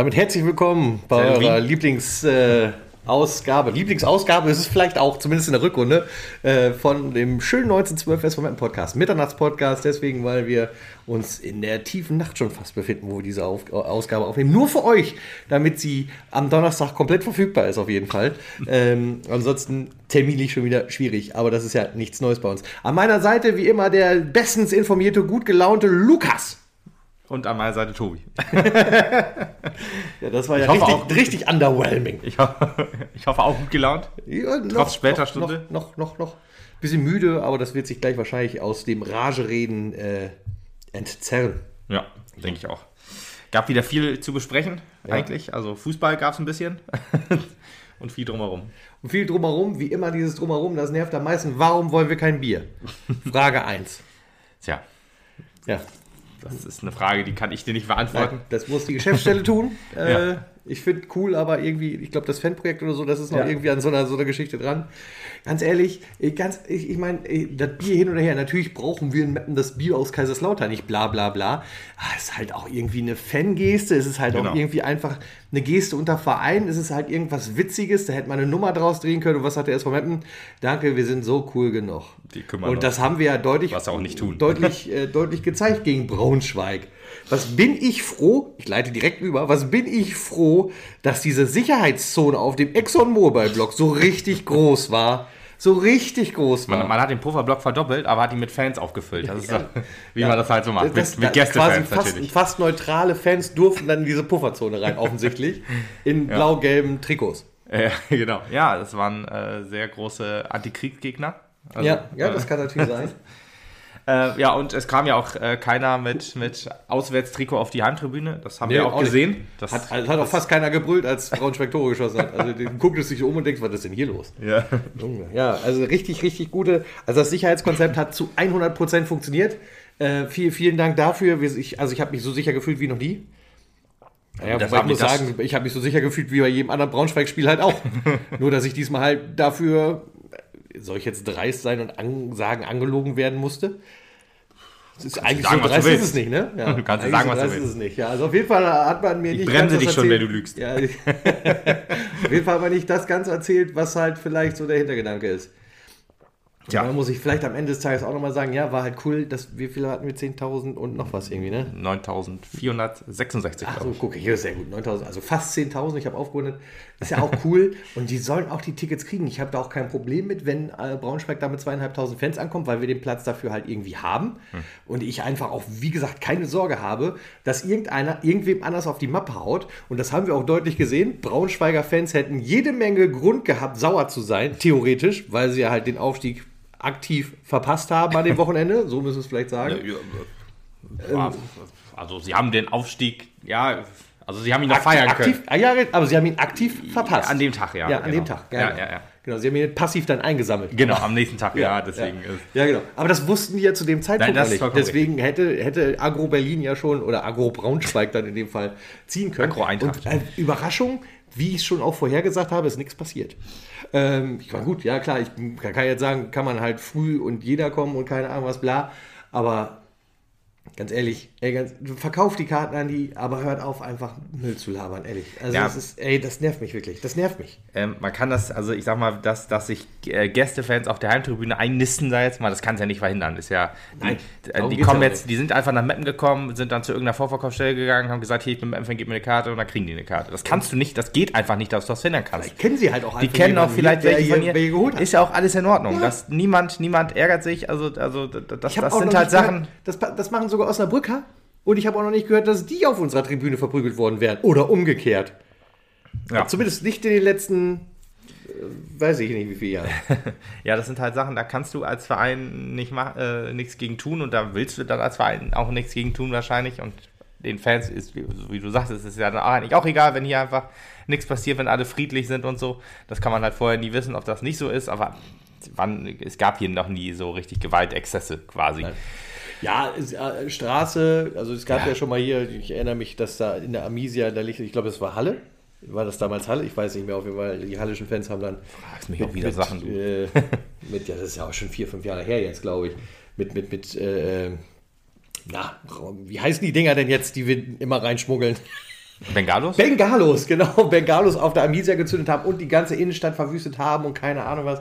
Damit herzlich willkommen bei eurer Lieblingsausgabe. Lieblingsausgabe ist es vielleicht auch, zumindest in der Rückrunde, äh, von dem schönen 1912 Westfalen Podcast. Mitternachtspodcast, deswegen, weil wir uns in der tiefen Nacht schon fast befinden, wo wir diese Auf Ausgabe aufnehmen. Nur für euch, damit sie am Donnerstag komplett verfügbar ist, auf jeden Fall. ähm, ansonsten terminlich schon wieder schwierig, aber das ist ja nichts Neues bei uns. An meiner Seite, wie immer, der bestens informierte, gut gelaunte Lukas. Und an meiner Seite Tobi. ja, das war ja richtig, auch, richtig underwhelming. Ich, hoffe, ich hoffe auch gut gelaunt. Ja, noch, Trotz später noch, Stunde. Noch, noch, noch, noch. Bisschen müde, aber das wird sich gleich wahrscheinlich aus dem Rage-Reden äh, entzerren. Ja, denke ich auch. Gab wieder viel zu besprechen, ja. eigentlich. Also Fußball gab es ein bisschen. Und viel drumherum. Und viel drumherum, wie immer dieses drumherum, das nervt am meisten. Warum wollen wir kein Bier? Frage 1. Tja. Ja, das ist eine Frage, die kann ich dir nicht beantworten. Nein, das muss die Geschäftsstelle tun. Äh, ja. Ich finde cool, aber irgendwie, ich glaube, das Fanprojekt oder so, das ist noch ja. irgendwie an so einer, so einer Geschichte dran. Ganz ehrlich, ganz, ich, ich meine, das Bier hin oder her, natürlich brauchen wir in Mappen das Bier aus Kaiserslautern, nicht bla bla bla. Ah, es ist halt auch irgendwie eine Fangeste, es ist halt genau. auch irgendwie einfach eine Geste unter Verein, es ist halt irgendwas Witziges, da hätte man eine Nummer draus drehen können und was hat der SV Mappen? Danke, wir sind so cool genug. und das haben wir ja deutlich, was auch nicht tun. deutlich, äh, deutlich gezeigt gegen Braunschweig. Was bin ich froh, ich leite direkt über, was bin ich froh, dass diese Sicherheitszone auf dem ExxonMobil-Block so richtig groß war. So richtig groß war. Man, man hat den Pufferblock verdoppelt, aber hat ihn mit Fans aufgefüllt. Das ist ja, wie ja, man das halt so macht. Das, mit, mit Gästefans fast, natürlich. Fast neutrale Fans durften dann in diese Pufferzone rein, offensichtlich. In ja. blau-gelben Trikots. Ja, genau. Ja, das waren äh, sehr große Antikriegsgegner. Also, ja, ja, das kann natürlich sein. Äh, ja, und es kam ja auch äh, keiner mit, mit Auswärtstrikot auf die Heimtribüne. Das haben nee, wir auch, auch gesehen. Das hat, hat auch fast keiner gebrüllt, als Braunschweig Tore geschossen hat. Also du guckt es sich um und denkt, was ist denn hier los? Ja. Ja, also richtig, richtig gute. Also das Sicherheitskonzept hat zu 100% funktioniert. Äh, viel, vielen Dank dafür. Ich, also ich habe mich so sicher gefühlt wie noch nie. Naja, das ich muss sagen, ich habe mich so sicher gefühlt wie bei jedem anderen Braunschweig-Spiel halt auch. Nur, dass ich diesmal halt dafür, soll ich jetzt dreist sein und an, sagen, angelogen werden musste? Das ist eigentlich sagen, so dreist ist es nicht, ne? Ja, du kannst sagen, so was du willst. Ist es nicht. Ja, also auf jeden Fall hat man mir ich nicht. Ich bremse dich schon, wenn du lügst. Ja, auf jeden Fall hat man nicht das ganz erzählt, was halt vielleicht so der Hintergedanke ist. Ja. dann muss ich vielleicht am Ende des Tages auch nochmal sagen, ja, war halt cool, dass wie viele hatten wir? 10.000 und noch was irgendwie, ne? 9.466. Ach so, gucke, hier ist sehr gut. 9.000, also fast 10.000, ich habe aufgerundet. Ist ja auch cool und die sollen auch die Tickets kriegen. Ich habe da auch kein Problem mit, wenn äh, Braunschweig da mit zweieinhalbtausend Fans ankommt, weil wir den Platz dafür halt irgendwie haben. Hm. Und ich einfach auch, wie gesagt, keine Sorge habe, dass irgendeiner irgendwem anders auf die Mappe haut. Und das haben wir auch deutlich gesehen. Braunschweiger Fans hätten jede Menge Grund gehabt, sauer zu sein, theoretisch, weil sie ja halt den Aufstieg aktiv verpasst haben an dem Wochenende, so müssen wir es vielleicht sagen. Ja, ähm, also sie haben den Aufstieg, ja, also sie haben ihn noch feiern aktiv, können. Ah, ja, aber sie haben ihn aktiv verpasst. Ja, an dem Tag, ja. Ja, an genau. dem Tag. Ja, ja, ja, Genau, sie haben ihn passiv dann eingesammelt. Genau, am nächsten Tag, ja, deswegen. Ja. genau. Aber das wussten die ja zu dem Zeitpunkt Nein, nicht. Deswegen hätte, hätte Agro Berlin ja schon, oder Agro Braunschweig dann in dem Fall ziehen können. Agro Eintracht. Und äh, Überraschung, wie ich schon auch vorhergesagt habe, ist nichts passiert. Ähm, ich war gut, ja klar, ich kann jetzt sagen, kann man halt früh und jeder kommen und keine Ahnung was, bla. Aber Ganz ehrlich, ey, ganz, verkauft die Karten an die, aber hört auf, einfach Müll zu labern, ehrlich. Also ja. das ist, ey, das nervt mich wirklich. Das nervt mich. Ähm, man kann das, also ich sag mal, dass, dass sich äh, Gästefans auf der Heimtribüne einnisten da jetzt mal, das kann es ja nicht verhindern. Ist ja, die, Nein, äh, die kommen jetzt, die sind einfach nach Meppen gekommen, sind dann zu irgendeiner Vorverkaufsstelle gegangen, haben gesagt, hier, ich bin Meppen, gib mir eine Karte und dann kriegen die eine Karte. Das kannst du nicht, das geht einfach nicht, dass du das finden kannst. Vielleicht kennen sie halt auch Die kennen auch vielleicht welche von ihr. Ist ja auch alles in Ordnung. Ja. Das, niemand, niemand ärgert sich, also, also das, das sind halt Sachen. Das, das machen sogar Osnabrücker. Und ich habe auch noch nicht gehört, dass die auf unserer Tribüne verprügelt worden wären. Oder umgekehrt. Ja. Zumindest nicht in den letzten, äh, weiß ich nicht wie viele Jahre. ja, das sind halt Sachen, da kannst du als Verein nicht äh, nichts gegen tun und da willst du dann als Verein auch nichts gegen tun wahrscheinlich. Und den Fans ist, wie, du sagst, ist es ja dann eigentlich auch egal, wenn hier einfach nichts passiert, wenn alle friedlich sind und so. Das kann man halt vorher nie wissen, ob das nicht so ist, aber wann, es gab hier noch nie so richtig Gewaltexzesse quasi. Nein. Ja, äh, Straße, also es gab ja. ja. schon mal hier, ich erinnere mich, dass da in der Amisia, da liegt, ich glaube, es war Halle. War das damals Halle? Ich weiß nicht mehr, auf jeden Fall. Die hallischen Fans haben dann. Fragst mich mit, auch wieder mit, Sachen. Äh, mit, ja, das ist ja auch schon vier, fünf Jahre her jetzt, glaube ich. Mit, mit, mit äh, na, wie heißen die Dinger denn jetzt, die wir immer reinschmuggeln? Bengalos? Bengalos, genau. Bengalos auf der Amnesia gezündet haben und die ganze Innenstadt verwüstet haben und keine Ahnung was.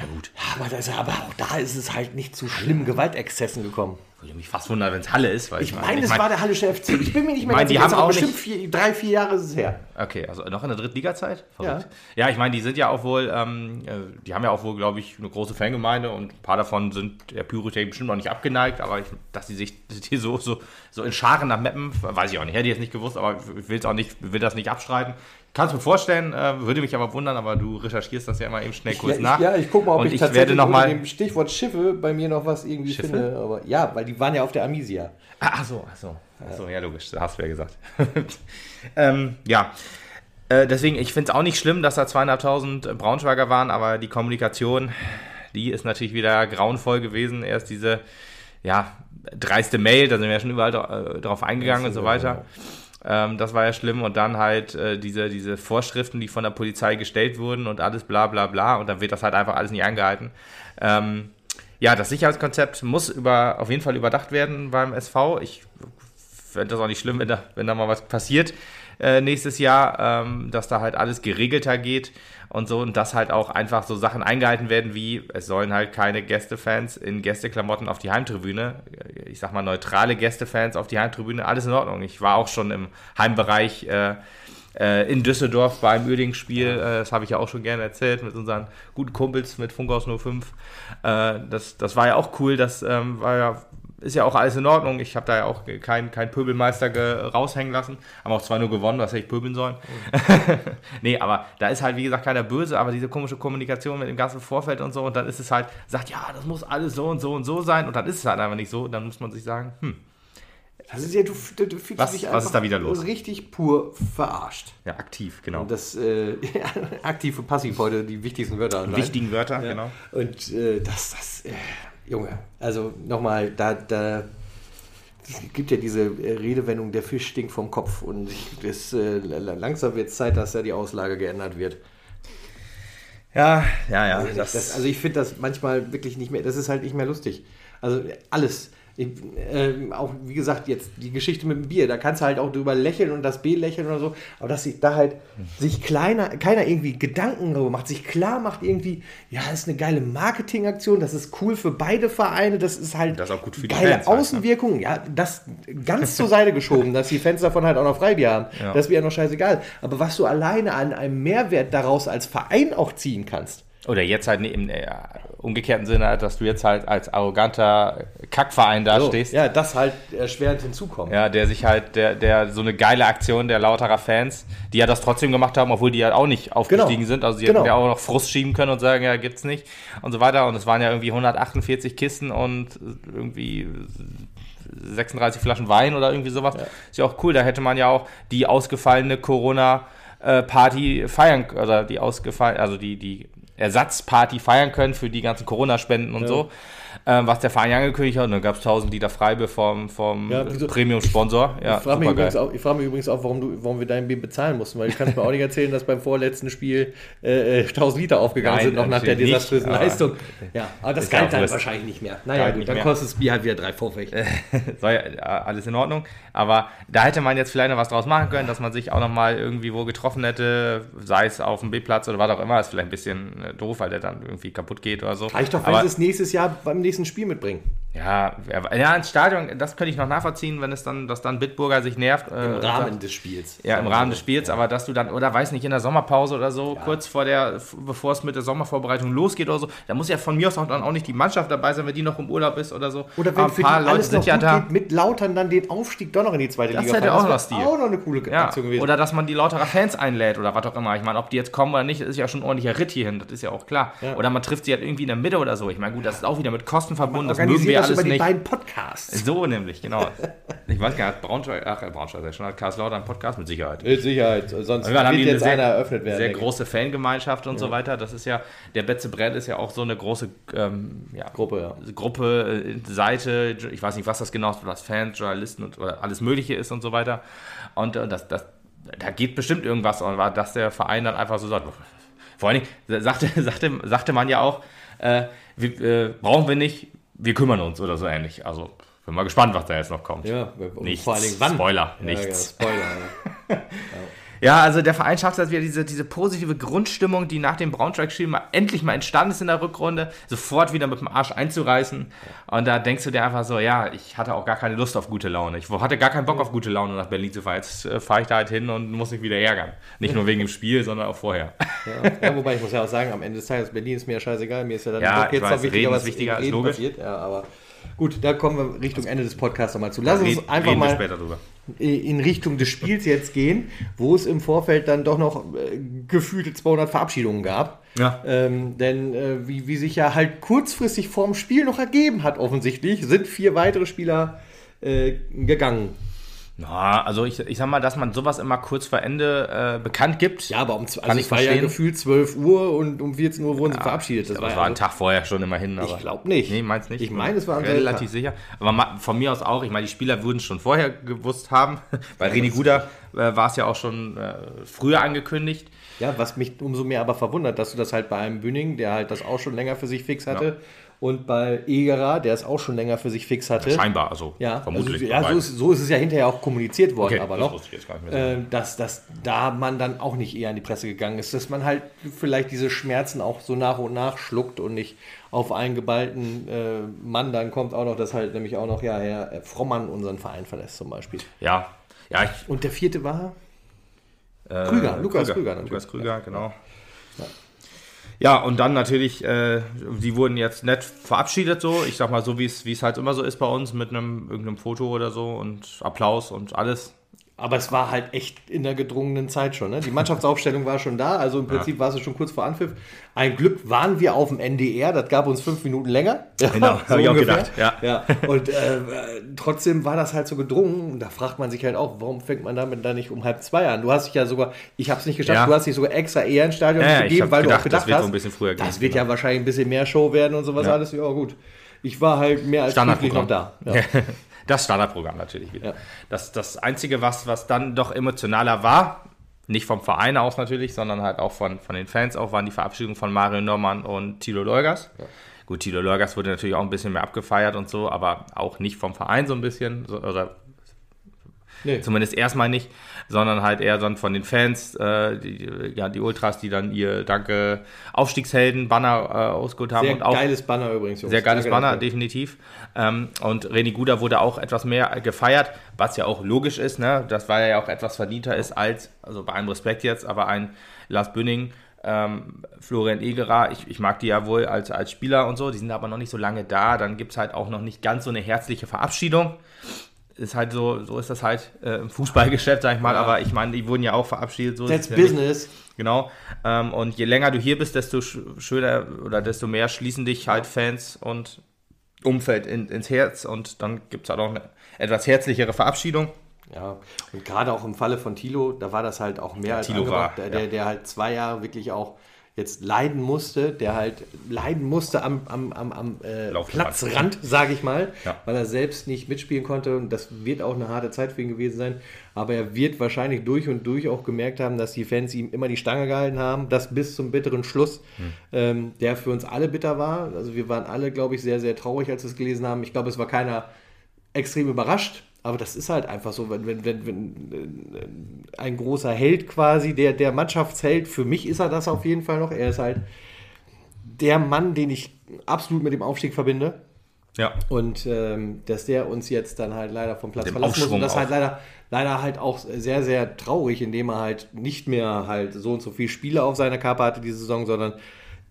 Ja, gut. Aber, das, aber auch da ist es halt nicht zu schlimmen Gewaltexzessen gekommen. Würde mich fast wundern, wenn es Halle ist. Weil Ich meine, es war der Hallische FC. Ich bin mir nicht mehr meine, die haben auch bestimmt vier, drei, vier Jahre ist es her. Okay, also noch in der Drittliga-Zeit? Ja. Ja, ich meine, die sind ja auch wohl, ähm, äh, die haben ja auch wohl, glaube ich, eine große Fangemeinde und ein paar davon sind der Pyrotechnik bestimmt noch nicht abgeneigt, aber ich, dass die sich die so, so, so in Scharen nach Mappen, weiß ich auch nicht, hätte ich jetzt nicht gewusst, aber ich will es auch nicht, will das nicht abstreiten. Kann es mir vorstellen, äh, würde mich aber wundern, aber du recherchierst das ja immer eben schnell kurz ja, nach. Ich, ja, ich gucke mal, ob und ich, ich tatsächlich werde noch unter mal, dem Stichwort Schiffe bei mir noch was irgendwie Schiffe? finde. Aber ja, weil die waren ja auf der Amnesia. Ah, ach so, ach so. Ach so, ja, logisch, das hast du ja gesagt. ähm, ja, äh, deswegen, ich finde es auch nicht schlimm, dass da zweieinhalbtausend Braunschweiger waren, aber die Kommunikation, die ist natürlich wieder grauenvoll gewesen. Erst diese, ja, dreiste Mail, da sind wir ja schon überall äh, drauf eingegangen und so weiter. Ähm, das war ja schlimm und dann halt äh, diese, diese Vorschriften, die von der Polizei gestellt wurden und alles bla bla bla und dann wird das halt einfach alles nicht eingehalten. Ähm, ja, das Sicherheitskonzept muss über, auf jeden Fall überdacht werden beim SV. Ich fände das auch nicht schlimm, wenn da, wenn da mal was passiert äh, nächstes Jahr, ähm, dass da halt alles geregelter geht und so und dass halt auch einfach so Sachen eingehalten werden wie, es sollen halt keine Gästefans in Gästeklamotten auf die Heimtribüne, ich sag mal neutrale Gästefans auf die Heimtribüne, alles in Ordnung. Ich war auch schon im Heimbereich äh, äh, in Düsseldorf beim Uerdingen-Spiel, äh, das habe ich ja auch schon gerne erzählt, mit unseren guten Kumpels mit Funkhaus 05. Äh, das, das war ja auch cool, das ähm, war ja, ist ja auch alles in Ordnung. Ich habe da ja auch keinen kein Pöbelmeister ge- raushängen lassen. Haben auch zwar nur gewonnen, was hätte ich pöbeln sollen. nee, aber da ist halt, wie gesagt, keiner böse, aber diese komische Kommunikation mit dem ganzen Vorfeld und so, und dann ist es halt, sagt, ja, das muss alles so und so und so sein, und dann ist es halt einfach nicht so, und dann muss man sich sagen, hm, Das ist ja, du, du, du fühlst Was- dich was einfach ist da wieder los? richtig pur verarscht. ja, aktiv, genau. Und das äh, aktiv und passiv heute die wichtigsten Wörter. anscheinend. Wichtigen Wörter, Ja. genau. Und äh, das, das, äh, Junge, also nochmal, da, da es gibt ja diese äh, Redewendung, der Fisch stinkt vom Kopf. Und das, äh, la- langsam wird es Zeit, dass da die Auslage geändert wird. Ja, ja, ja. Also, das, also ich finde das manchmal wirklich nicht mehr, das ist halt nicht mehr lustig. Also alles. Ich, ähm, auch wie gesagt, jetzt die Geschichte mit dem Bier, da kannst du halt auch drüber lächeln und das B lächeln oder so, aber dass sich da halt sich kleiner, keiner irgendwie Gedanken darüber macht, sich klar macht irgendwie, ja, das ist eine geile Marketingaktion, das ist cool für beide Vereine, das ist halt Das ist auch gut für die geile Fans halt, ne? Außenwirkung, ja, das ganz zur Seite geschoben, dass die Fans davon halt auch noch Freibier haben, Ja. das wäre noch scheißegal, aber was du alleine an einem Mehrwert daraus als Verein auch ziehen kannst, Oder jetzt halt im äh, umgekehrten Sinne, dass du jetzt halt als arroganter Kackverein da So, stehst. Ja, das halt erschwerend hinzukommt. Ja, der sich halt, der, der so eine geile Aktion der Lauterer Fans, die ja das trotzdem gemacht haben, obwohl die ja auch nicht aufgestiegen Genau. sind. Also sie Genau. hätten ja auch noch Frust schieben können und sagen, ja, gibt's nicht und so weiter. Und es waren ja irgendwie 148 Kisten und irgendwie 36 Flaschen Wein oder irgendwie sowas. Ist ja auch cool. Da hätte man ja auch die ausgefallene Corona-Party feiern, oder die ausgefallen, also die, die Ersatzparty feiern können für die ganzen Corona-Spenden und so. Ähm, was der Verein angekündigt hat, und dann gab es 1000 Liter Freibier vom, vom Ja, Premium-Sponsor. Ja, ich frage mich, übrigens auch- ich frag mich übrigens auch, warum, du, warum wir dein Bier bezahlen mussten, weil du kannst mir auch nicht erzählen, dass beim vorletzten Spiel äh, äh, 1000 Liter aufgegangen Nein, sind, noch nach der nicht, desaströsen Leistung. Ja, aber das ja galt dann Wurst. wahrscheinlich nicht mehr. Naja, gut, dann kostet das Bier halt wieder 3,50. War ja äh, alles in Ordnung. Aber da hätte man jetzt vielleicht noch was draus machen können, dass man sich auch noch mal irgendwie wo getroffen hätte, sei es auf dem B-Platz oder was auch immer. ist vielleicht ein bisschen äh, doof, weil der dann irgendwie kaputt geht oder so. Reicht doch, wenn es nächstes Jahr beim nächsten Spiel mitbringen. ja, ja, ja, ins Stadion, das könnte ich noch nachvollziehen, wenn es dann, dass dann Bitburger sich nervt. äh, Im Rahmen sagt- des Spiels. Ja, im Rahmen des Spiels, aber dass du dann, oder weiß nicht, in der Sommerpause oder so, kurz vor der, bevor es mit der Sommervorbereitung losgeht oder so, da muss ja von mir aus auch dann auch nicht die Mannschaft dabei sein, wenn die noch im Urlaub ist oder so. Oder wenn ein für die paar Leute alles noch sind ja gut da. geht, mit Lautern dann den Aufstieg doch noch in die zweite Das Liga hätte fahren. auch wär noch Stil. auch noch eine coole Ja, Aktion gewesen. oder dass man die Lauterer Fans einlädt oder was auch immer. Ich meine, ob die jetzt kommen oder nicht, ist ja schon ein ordentlicher Ritt hierhin, das ist ja auch klar. Ja. Oder man trifft sie halt irgendwie in der Mitte oder so. Ich meine, gut, das ist auch wieder mit Kosten verbunden, das mögen wir das alles über die nicht. beiden Podcasts. So nämlich, genau. Ich weiß gar nicht, hat Braunschweig, ach, Braunschweig, schon, hat Karlslautern einen Podcast mit Sicherheit. Mit Sicherheit, sonst Ja, haben wird die jetzt eine einer eröffnet werden. Sehr denke große Fangemeinschaft und so weiter. Das ist ja, der Betze Brett ist ja auch so eine große ähm, ja, Gruppe, ja. Gruppe, äh, Seite, ich weiß nicht, was das genau ist, was Fans, Journalisten und oder alles Mögliche ist und so weiter. Und äh, das, das, da geht bestimmt irgendwas, und war, dass der Verein dann einfach so sagt. Vor allen Dingen sagte, sagte, sagte man ja auch, äh, wir, äh, brauchen wir nicht, wir kümmern uns oder so ähnlich. Also Bin mal gespannt, was da jetzt noch kommt. Ja, und Nichts. vor allen Dingen wann. Spoiler, Ja, nichts. Ja, Spoiler. Ja. Ja, also der Verein schafft das wieder, diese, diese positive Grundstimmung, die nach dem Braunschweig-Spiel mal, endlich mal entstanden ist in der Rückrunde, sofort wieder mit dem Arsch einzureißen. Und da denkst du dir einfach so, ja, ich hatte auch gar keine Lust auf gute Laune. Ich hatte gar keinen Bock auf gute Laune nach Berlin zu fahren. Jetzt äh, fahre ich da halt hin und muss mich wieder ärgern. Nicht nur wegen dem Spiel, sondern auch vorher. Ja. ja, wobei ich muss ja auch sagen, am Ende des Tages, Berlin ist mir ja scheißegal. Mir ist ja dann Ja, ich weiß, reden ist was wichtiger als logisch. passiert. Ja, aber gut, da kommen wir Richtung Ende des Podcasts nochmal zu. Lass uns einfach mal später drüber. In Richtung des Spiels jetzt gehen, wo es im Vorfeld dann doch noch äh, gefühlte 200 Verabschiedungen gab. Ja. Ähm, denn äh, wie, wie sich ja halt kurzfristig vorm Spiel noch ergeben hat, offensichtlich, sind vier weitere Spieler äh, gegangen. Na, also ich, ich sag mal, dass man sowas immer kurz vor Ende äh, bekannt gibt. Ja, aber um z- Kann also ich es war ja gefühlt 12 Uhr und um 14 Uhr wurden sie verabschiedet. Das Aber es ja war ein also- Tag vorher schon immerhin. Aber Ich glaube nicht. Nee, meinst nicht? Ich meine, es war selben relativ sicher. Aber von mir aus auch. Ich meine, die Spieler würden es schon vorher gewusst haben. Bei René Guder äh, war es ja auch schon äh, früher angekündigt. Ja, was mich umso mehr aber verwundert, dass du das halt bei einem Bühning, der halt das auch schon länger für sich fix hatte, und bei Egerer, der es auch schon länger für sich fix hatte. Scheinbar, also Ja, vermutlich. Also, ja so, ist, so ist es ja hinterher auch kommuniziert worden, Okay, aber das noch, wusste ich jetzt gar nicht äh, dass, dass da man dann auch nicht eher an die Presse gegangen ist, dass man halt vielleicht diese Schmerzen auch so nach und nach schluckt und nicht auf einen geballten äh, Mann dann kommt auch noch, dass halt nämlich auch noch ja Herr Frommann unseren Verein verlässt zum Beispiel. Ja, ja, ich, Und der vierte war? Äh, Krüger, Lukas Krüger natürlich. Lukas Krüger, genau. Ja, und dann natürlich, äh, die wurden jetzt nett verabschiedet, so. Ich sag mal, so wie es halt immer so ist bei uns, mit einem irgendeinem Foto oder so und Applaus und alles. Aber es war halt echt in der gedrungenen Zeit schon. Ne? Die Mannschaftsaufstellung war schon da, also im Prinzip war es schon kurz vor Anpfiff. Ein Glück waren wir auf dem NDR, das gab uns fünf Minuten länger. Ja, Genau, hab ich auch gedacht, ja. ja. Und äh, trotzdem war das halt so gedrungen. Und da fragt man sich halt auch, warum fängt man damit dann nicht um halb zwei an? Du hast dich ja sogar, ich habe es nicht geschafft, Ja. du hast dich sogar extra eher ins Stadion Ja, ja, gegeben, weil du gedacht, auch gedacht das wird so hast, ein bisschen früher das gehen, wird ja wahrscheinlich ein bisschen mehr Show werden und sowas Ja. alles. Ja, gut. Ich war halt mehr als noch da. Ja. Das Standardprogramm natürlich wieder. Ja. Das, das Einzige, was, was dann doch emotionaler war, nicht vom Verein aus natürlich, sondern halt auch von, von den Fans auch, waren die Verabschiedungen von Mario Norman und Tilo Leugers. Gut, Tilo Leugers wurde natürlich auch ein bisschen mehr abgefeiert und so, aber auch nicht vom Verein so ein bisschen, so, oder Nee. zumindest erstmal nicht, sondern halt eher dann von den Fans, äh, die, ja, die Ultras, die dann ihr Danke Aufstiegshelden-Banner äh, ausgeholt haben Sehr und auch geiles Banner übrigens. Jungs. sehr geiles Danke Banner, dafür. definitiv. Ähm, und René Guda wurde auch etwas mehr gefeiert, was ja auch logisch ist, ne? Das er ja auch etwas verdienter ist als, also bei allem Respekt jetzt, aber ein Lars Bünning, ähm, Florian Egerer, ich, ich mag die ja wohl als, als Spieler und so, die sind aber noch nicht so lange da, dann gibt es halt auch noch nicht ganz so eine herzliche Verabschiedung. Ist halt so, so ist das halt äh, im Fußballgeschäft, sag ich mal, Ja. aber ich meine, die wurden ja auch verabschiedet. So That's ja nicht. Business. Genau. Ähm, und je länger du hier bist, desto sch schöner oder desto mehr schließen dich halt Fans und Umfeld in, ins Herz und dann gibt es halt auch eine etwas herzlichere Verabschiedung. Ja, und gerade auch im Falle von Thilo, da war das halt auch mehr als Thilo angebracht. war, der, der, ja. der halt zwei Jahre wirklich auch jetzt leiden musste, der halt leiden musste am, am, am, am äh. Platzrand, sage ich mal, Ja. weil er selbst nicht mitspielen konnte und das wird auch eine harte Zeit für ihn gewesen sein, aber er wird wahrscheinlich durch und durch auch gemerkt haben, dass die Fans ihm immer die Stange gehalten haben, das bis zum bitteren Schluss, Hm. ähm, der für uns alle bitter war, also wir waren alle, glaube ich, sehr, sehr traurig, als wir es gelesen haben, ich glaube, es war keiner extrem überrascht. Aber das ist halt einfach so, wenn, wenn, wenn, wenn äh, ein großer Held quasi, der, der Mannschaftsheld, für mich ist er das auf jeden Fall noch. Er ist halt der Mann, den ich absolut mit dem Aufstieg verbinde. Ja. Und ähm, dass der uns jetzt dann halt leider vom Platz Dem verlassen muss. Aufschwung Und das auch. halt leider, leider halt auch sehr, sehr traurig, indem er halt nicht mehr halt so und so viele Spiele auf seiner Kappe hatte diese Saison, sondern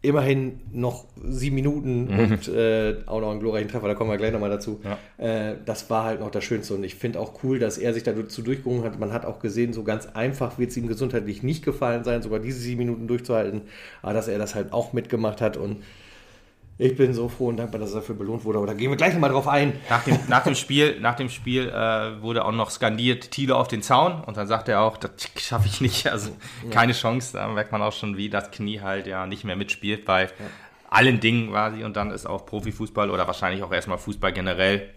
immerhin noch sieben Minuten und äh, auch noch einen glorreichen Treffer, da kommen wir gleich nochmal dazu. Ja. Äh, das war halt noch das Schönste und ich finde auch cool, dass er sich dazu durchgerungen hat. Man hat auch gesehen, so ganz einfach wird es ihm gesundheitlich nicht gefallen sein, sogar diese sieben Minuten durchzuhalten, aber dass er das halt auch mitgemacht hat und ich bin so froh und dankbar, dass er dafür belohnt wurde. Aber da gehen wir gleich nochmal drauf ein. Nach dem, nach dem Spiel, nach dem Spiel äh, wurde auch noch skandiert Thiele auf den Zaun und dann sagt er auch, das schaffe ich nicht. Also keine Chance. Da merkt man auch schon, wie das Knie halt ja nicht mehr mitspielt bei allen Dingen quasi. Und dann ist auch Profifußball oder wahrscheinlich auch erstmal Fußball generell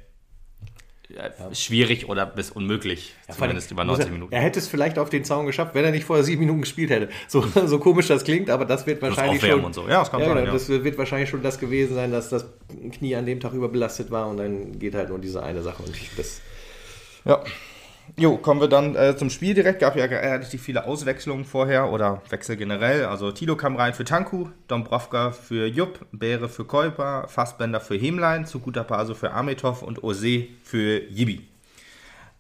äh, schwierig oder bis unmöglich, Ja, zumindest über muss 90 er, Minuten. Er hätte es vielleicht auf den Zaun geschafft, wenn er nicht vorher sieben Minuten gespielt hätte. So, so komisch das klingt, aber das wird wahrscheinlich schon. und so. Ja, das kann sein, genau, ja. Das wird wahrscheinlich schon das gewesen sein, dass das Knie an dem Tag überbelastet war und dann geht halt nur diese eine Sache. Und ich, das, Ja. Jo, kommen wir dann äh, zum Spiel direkt. Gab ja relativ viele Auswechslungen vorher oder Wechsel generell. Also Tilo kam rein für Tanku, Dombrovka für Jupp, Beere für Keuper, Fassbender für Hemlein, Zuguta Paso für Ametov und Ose für Yibi.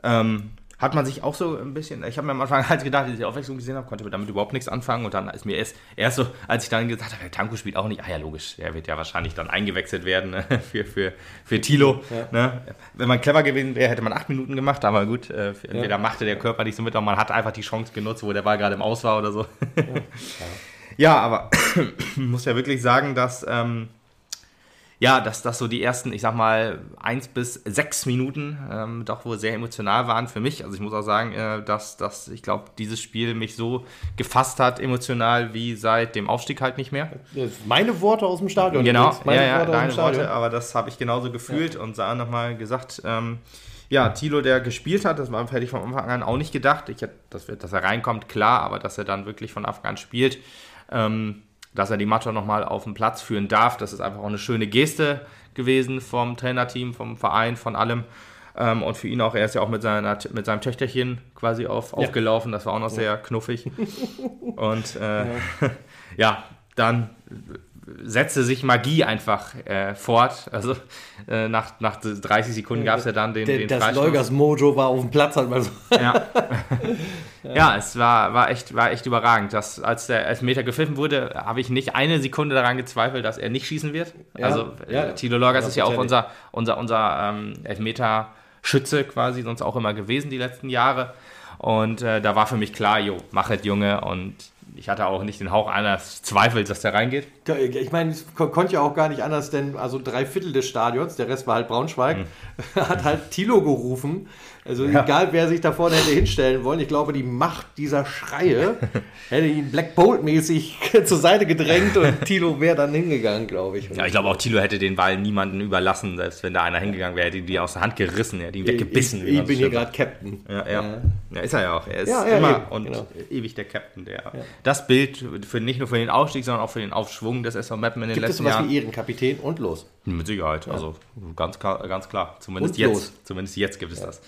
Ähm, hat man sich auch so ein bisschen, ich habe mir am Anfang halt gedacht, als ich die Aufwechslung gesehen habe, konnte mir damit überhaupt nichts anfangen und dann ist mir erst, erst so, als ich dann gesagt habe, der Tanko spielt auch nicht, ah ja logisch, der wird ja wahrscheinlich dann eingewechselt werden ne, für, für, für Tilo. Ne? Wenn man clever gewesen wäre, hätte man acht Minuten gemacht, aber gut, äh, entweder machte der Körper nicht so mit, oder man hat einfach die Chance genutzt, wo der Ball gerade im Aus war oder so. Ja, aber muss ja wirklich sagen, dass ähm, ja, dass das so die ersten, ich sag mal, eins bis sechs Minuten ähm, doch wohl sehr emotional waren für mich. Also ich muss auch sagen, äh, dass, dass ich glaube, dieses Spiel mich so gefasst hat, emotional, wie seit dem Aufstieg halt nicht mehr. das meine Worte aus dem Stadion. Genau, ja, ja, Worte deine. Worte, aber das habe ich genauso gefühlt und Sah nochmal gesagt, ähm, ja, Thilo, der gespielt hat, das war fertig von Anfang an auch nicht gedacht. Ich hätte, dass, dass er reinkommt, klar, aber dass er dann wirklich von Anfang an spielt, ähm, dass er die Mannschaft nochmal auf den Platz führen darf, das ist einfach auch eine schöne Geste gewesen vom Trainerteam, vom Verein, von allem. Ähm, und für ihn auch, er ist ja auch mit, seiner, mit seinem Töchterchen quasi auf, aufgelaufen, das war auch noch sehr knuffig. Und äh, ja. dann setzte sich Magie einfach äh, fort. Also äh, nach, nach 30 Sekunden gab es ja dann den, den das Freistoß. Leugers Mojo war auf dem Platz. Halt mal so. Ja, ja es war, war, echt, war echt überragend. Das, als der Elfmeter gepfiffen wurde, habe ich nicht eine Sekunde daran gezweifelt, dass er nicht schießen wird. Ja, also ja. äh, Tilo Lorgas ist ja auch unser, unser, unser ähm, Elfmeter-Schütze quasi, sonst auch immer gewesen die letzten Jahre. Und äh, da war für mich klar, jo, mach es, Junge. Und ich hatte auch nicht den Hauch eines Zweifels, dass der reingeht. Ich meine, es kon konnte ja auch gar nicht anders, denn also drei Viertel des Stadions, der Rest war halt Braunschweig, hat halt Tilo gerufen. Also egal, wer sich da vorne hätte hinstellen wollen, ich glaube, die Macht dieser Schreie hätte ihn Black Bolt-mäßig zur Seite gedrängt und Tilo wäre dann hingegangen, glaube ich. Ja, ich glaube auch, Tilo hätte den Ball niemanden überlassen, selbst wenn da einer hingegangen wäre, hätte ihn die aus der Hand gerissen, er hätte ihn weggebissen. Ich, ich man bin hier gerade Captain. Ja, ja. ja, ist er ja auch. Er ist Ja, ja, immer eben, und genau. ewig der Captain. Der, Das Bild für, nicht nur für den Aufstieg, sondern auch für den Aufschwung des SV Meppen in den Gibt es letzten sowas Jahren. wie Ehrenkapitän und los. Mit Sicherheit, also ganz, klar- ganz klar. Zumindest jetzt. Zumindest jetzt gibt es das.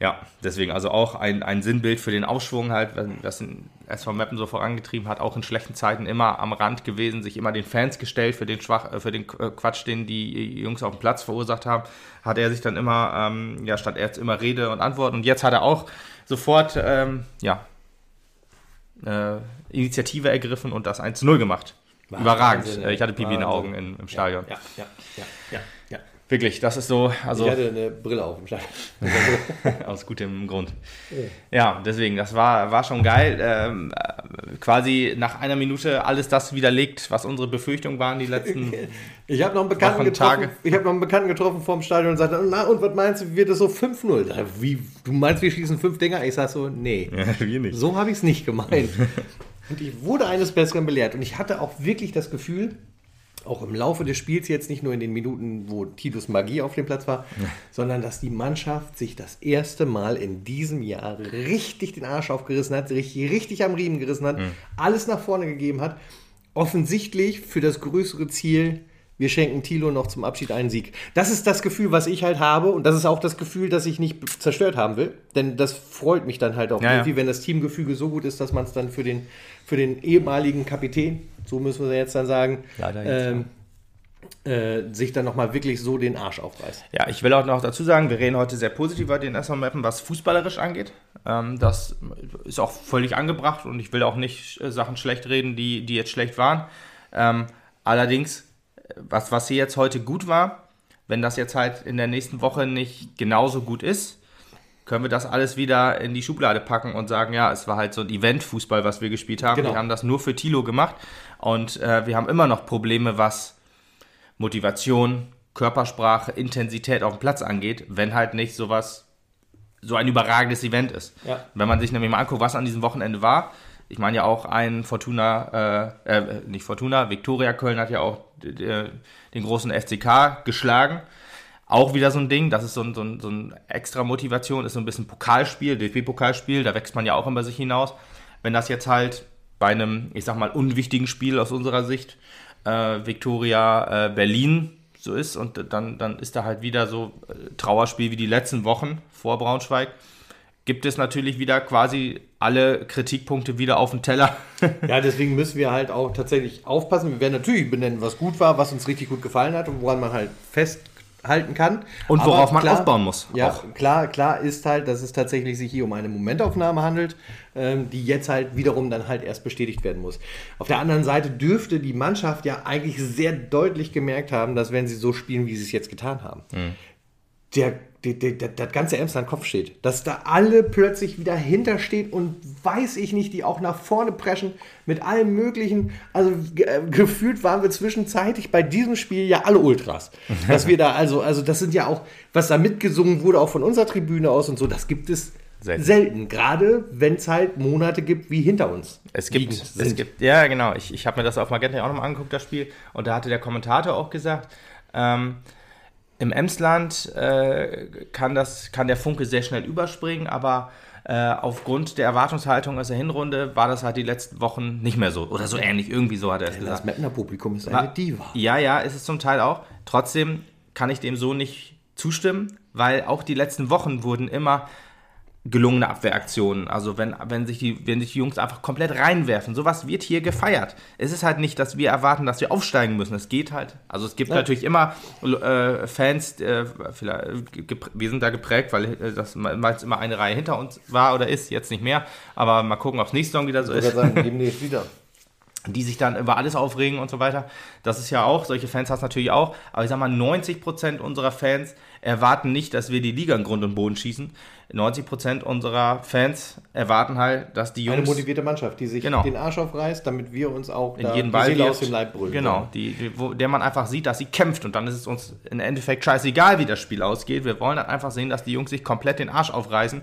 Ja, deswegen also auch ein, ein Sinnbild für den Aufschwung halt, wenn das ein SV Meppen so vorangetrieben hat, auch in schlechten Zeiten immer am Rand gewesen, sich immer den Fans gestellt für den Schwach, äh, für den äh, Quatsch, den die Jungs auf dem Platz verursacht haben, hat er sich dann immer, ähm, ja, stand er jetzt immer Rede und Antwort und jetzt hat er auch sofort, ähm, ja, äh, Initiative ergriffen und das 1-0 gemacht. Überragend. Wahnsinn, Äh, ich hatte Pipi in den Wahnsinn. Augen im, im Stadion. Ja, ja, ja, ja. ja. Wirklich, das ist so, also Ich hatte eine Brille auf dem Stadion. aus gutem Grund. Ja, deswegen, das war, war schon geil. Ähm, äh, quasi nach einer Minute alles das widerlegt, was unsere Befürchtungen waren die letzten. Ich habe noch einen Bekannten Wochen, getroffen. Tage. Ich habe noch einen Bekannten getroffen vorm Stadion und sagte, na und was meinst du, wird es so 5-0? Da, Wie, du meinst, wir schießen fünf Dinger? Ich sag so, nee. wir nicht. So habe ich es nicht gemeint. Und ich wurde eines Besseren belehrt. Und ich hatte auch wirklich das Gefühl, auch im Laufe des Spiels jetzt nicht nur in den Minuten, wo Titus Magie auf dem Platz war, sondern dass die Mannschaft sich das erste Mal in diesem Jahr richtig den Arsch aufgerissen hat, richtig, richtig am Riemen gerissen hat, alles nach vorne gegeben hat. Offensichtlich für das größere Ziel, wir schenken Thilo noch zum Abschied einen Sieg. Das ist das Gefühl, was ich halt habe und das ist auch das Gefühl, das ich nicht zerstört haben will, denn das freut mich dann halt auch Ja, ja. irgendwie, wenn das Teamgefüge so gut ist, dass man es dann für den, für den ehemaligen Kapitän, so müssen wir jetzt dann sagen, Leider ähm, äh, sich dann nochmal wirklich so den Arsch aufreißt. Ja, ich will auch noch dazu sagen, wir reden heute sehr positiv über den SV Meppen, was fußballerisch angeht. Ähm, das ist auch völlig angebracht und ich will auch nicht äh, Sachen schlecht reden, die, die jetzt schlecht waren. Ähm, allerdings, was, was hier jetzt heute gut war, wenn das jetzt halt in der nächsten Woche nicht genauso gut ist, können wir das alles wieder in die Schublade packen und sagen, ja, es war halt so ein Event-Fußball, was wir gespielt haben. Genau. Wir haben das nur für Tilo gemacht und äh, wir haben immer noch Probleme, was Motivation, Körpersprache, Intensität auf dem Platz angeht, wenn halt nicht sowas, so ein überragendes Event ist. Ja. Wenn man sich nämlich mal anguckt, was an diesem Wochenende war, ich meine ja auch ein Fortuna, äh, äh, nicht Fortuna, Viktoria Köln hat ja auch d- den großen FCK geschlagen. auch wieder so ein Ding, das ist so ein, so ein, so ein extra Motivation, ist so ein bisschen Pokalspiel, DFB-Pokalspiel, da wächst man ja auch über sich hinaus. Wenn das jetzt halt bei einem, ich sag mal, unwichtigen Spiel aus unserer Sicht, äh, Viktoria äh, Berlin so ist und dann, dann ist da halt wieder so äh, Trauerspiel wie die letzten Wochen vor Braunschweig, gibt es natürlich wieder quasi alle Kritikpunkte wieder auf den Teller. ja, deswegen müssen wir halt auch tatsächlich aufpassen. Wir werden natürlich benennen, was gut war, was uns richtig gut gefallen hat und woran man halt festhalten kann. Und worauf man aufbauen muss. Ja, auch. klar, klar ist halt, dass es tatsächlich sich hier um eine Momentaufnahme handelt, ähm, die jetzt halt wiederum dann halt erst bestätigt werden muss. Auf der anderen Seite dürfte die Mannschaft ja eigentlich sehr deutlich gemerkt haben, dass wenn sie so spielen, wie sie es jetzt getan haben, mhm. der die, die, die, das ganze Emster an Kopf steht. Dass da alle plötzlich wieder hinterstehen und weiß ich nicht, die auch nach vorne preschen mit allem Möglichen. Also äh, gefühlt waren wir zwischenzeitlich bei diesem Spiel ja alle Ultras. Dass wir da also, also das sind ja auch, was da mitgesungen wurde, auch von unserer Tribüne aus und so, das gibt es selten. selten. Gerade wenn es halt Monate gibt wie hinter uns. Es gibt, es gibt ja genau. Ich, ich habe mir das auf Magenta auch nochmal angeguckt, das Spiel. Und da hatte der Kommentator auch gesagt, ähm, im Emsland äh, kann, das, kann der Funke sehr schnell überspringen, aber äh, aufgrund der Erwartungshaltung aus der Hinrunde war das halt die letzten Wochen nicht mehr so. Oder so ähnlich, irgendwie so hat er es gesagt. Das Mettner Publikum ist eine Diva. Ja, ja, ist es zum Teil auch. Trotzdem kann ich dem so nicht zustimmen, weil auch die letzten Wochen wurden immer gelungene Abwehraktionen. Also wenn, wenn, sich die, wenn sich die Jungs einfach komplett reinwerfen. Sowas wird hier gefeiert. Es ist halt nicht, dass wir erwarten, dass wir aufsteigen müssen. Es geht halt. Also es gibt ja. natürlich immer äh, Fans, äh, wir sind da geprägt, weil äh, das meist immer eine Reihe hinter uns war oder ist, jetzt nicht mehr. Aber mal gucken, ob es nächste Saison wieder so ist. Sagen, demnächst wieder die sich dann über alles aufregen und so weiter. Das ist ja auch, solche Fans hast du natürlich auch. Aber ich sag mal, 90% unserer Fans erwarten nicht, dass wir die Liga in Grund und Boden schießen. 90% unserer Fans erwarten halt, dass die Jungs... Eine motivierte Mannschaft, die sich genau. den Arsch aufreißt, damit wir uns auch in jeden Ball aus dem Leib brüllen. Genau, die, die, wo, der man einfach sieht, dass sie kämpft und dann ist es uns im Endeffekt scheißegal, wie das Spiel ausgeht. Wir wollen dann einfach sehen, dass die Jungs sich komplett den Arsch aufreißen.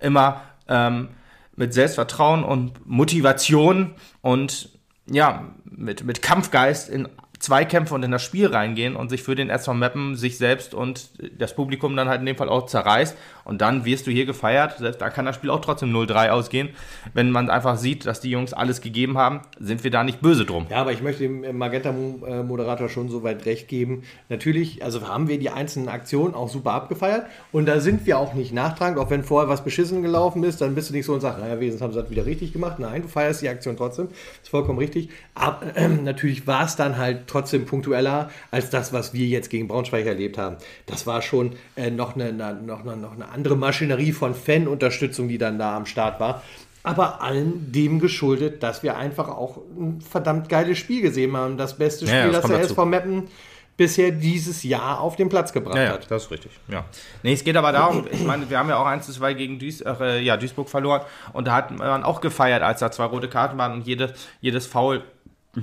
Immer ähm, mit Selbstvertrauen und Motivation und ja, mit, mit Kampfgeist in Zweikämpfe und in das Spiel reingehen und sich für den SV Mappen sich selbst und das Publikum dann halt in dem Fall auch zerreißt. Und dann wirst du hier gefeiert. Selbst da kann das Spiel auch trotzdem 0-3 ausgehen. Wenn man einfach sieht, dass die Jungs alles gegeben haben, sind wir da nicht böse drum. Ja, aber ich möchte dem Magenta-Moderator schon so weit recht geben. Natürlich, also haben wir die einzelnen Aktionen auch super abgefeiert. Und da sind wir auch nicht nachtragend. Auch wenn vorher was beschissen gelaufen ist, dann bist du nicht so und sagst, naja, wesentlich haben sie das wieder richtig gemacht. Nein, du feierst die Aktion trotzdem. Ist vollkommen richtig. Aber äh, natürlich war es dann halt trotzdem punktueller als das, was wir jetzt gegen Braunschweig erlebt haben. Das war schon äh, noch, eine, noch, eine, noch eine andere Maschinerie von Fanunterstützung, die dann da am Start war. Aber allen dem geschuldet, dass wir einfach auch ein verdammt geiles Spiel gesehen haben. Das beste Spiel, ja, das, das der SV Meppen bisher dieses Jahr auf den Platz gebracht ja, ja, hat. Das ist richtig, ja. Nee, es geht aber darum, ich meine, wir haben ja auch 1-2 gegen Duis, äh, ja, Duisburg verloren und da hat man auch gefeiert, als da zwei rote Karten waren und jede, jedes Foul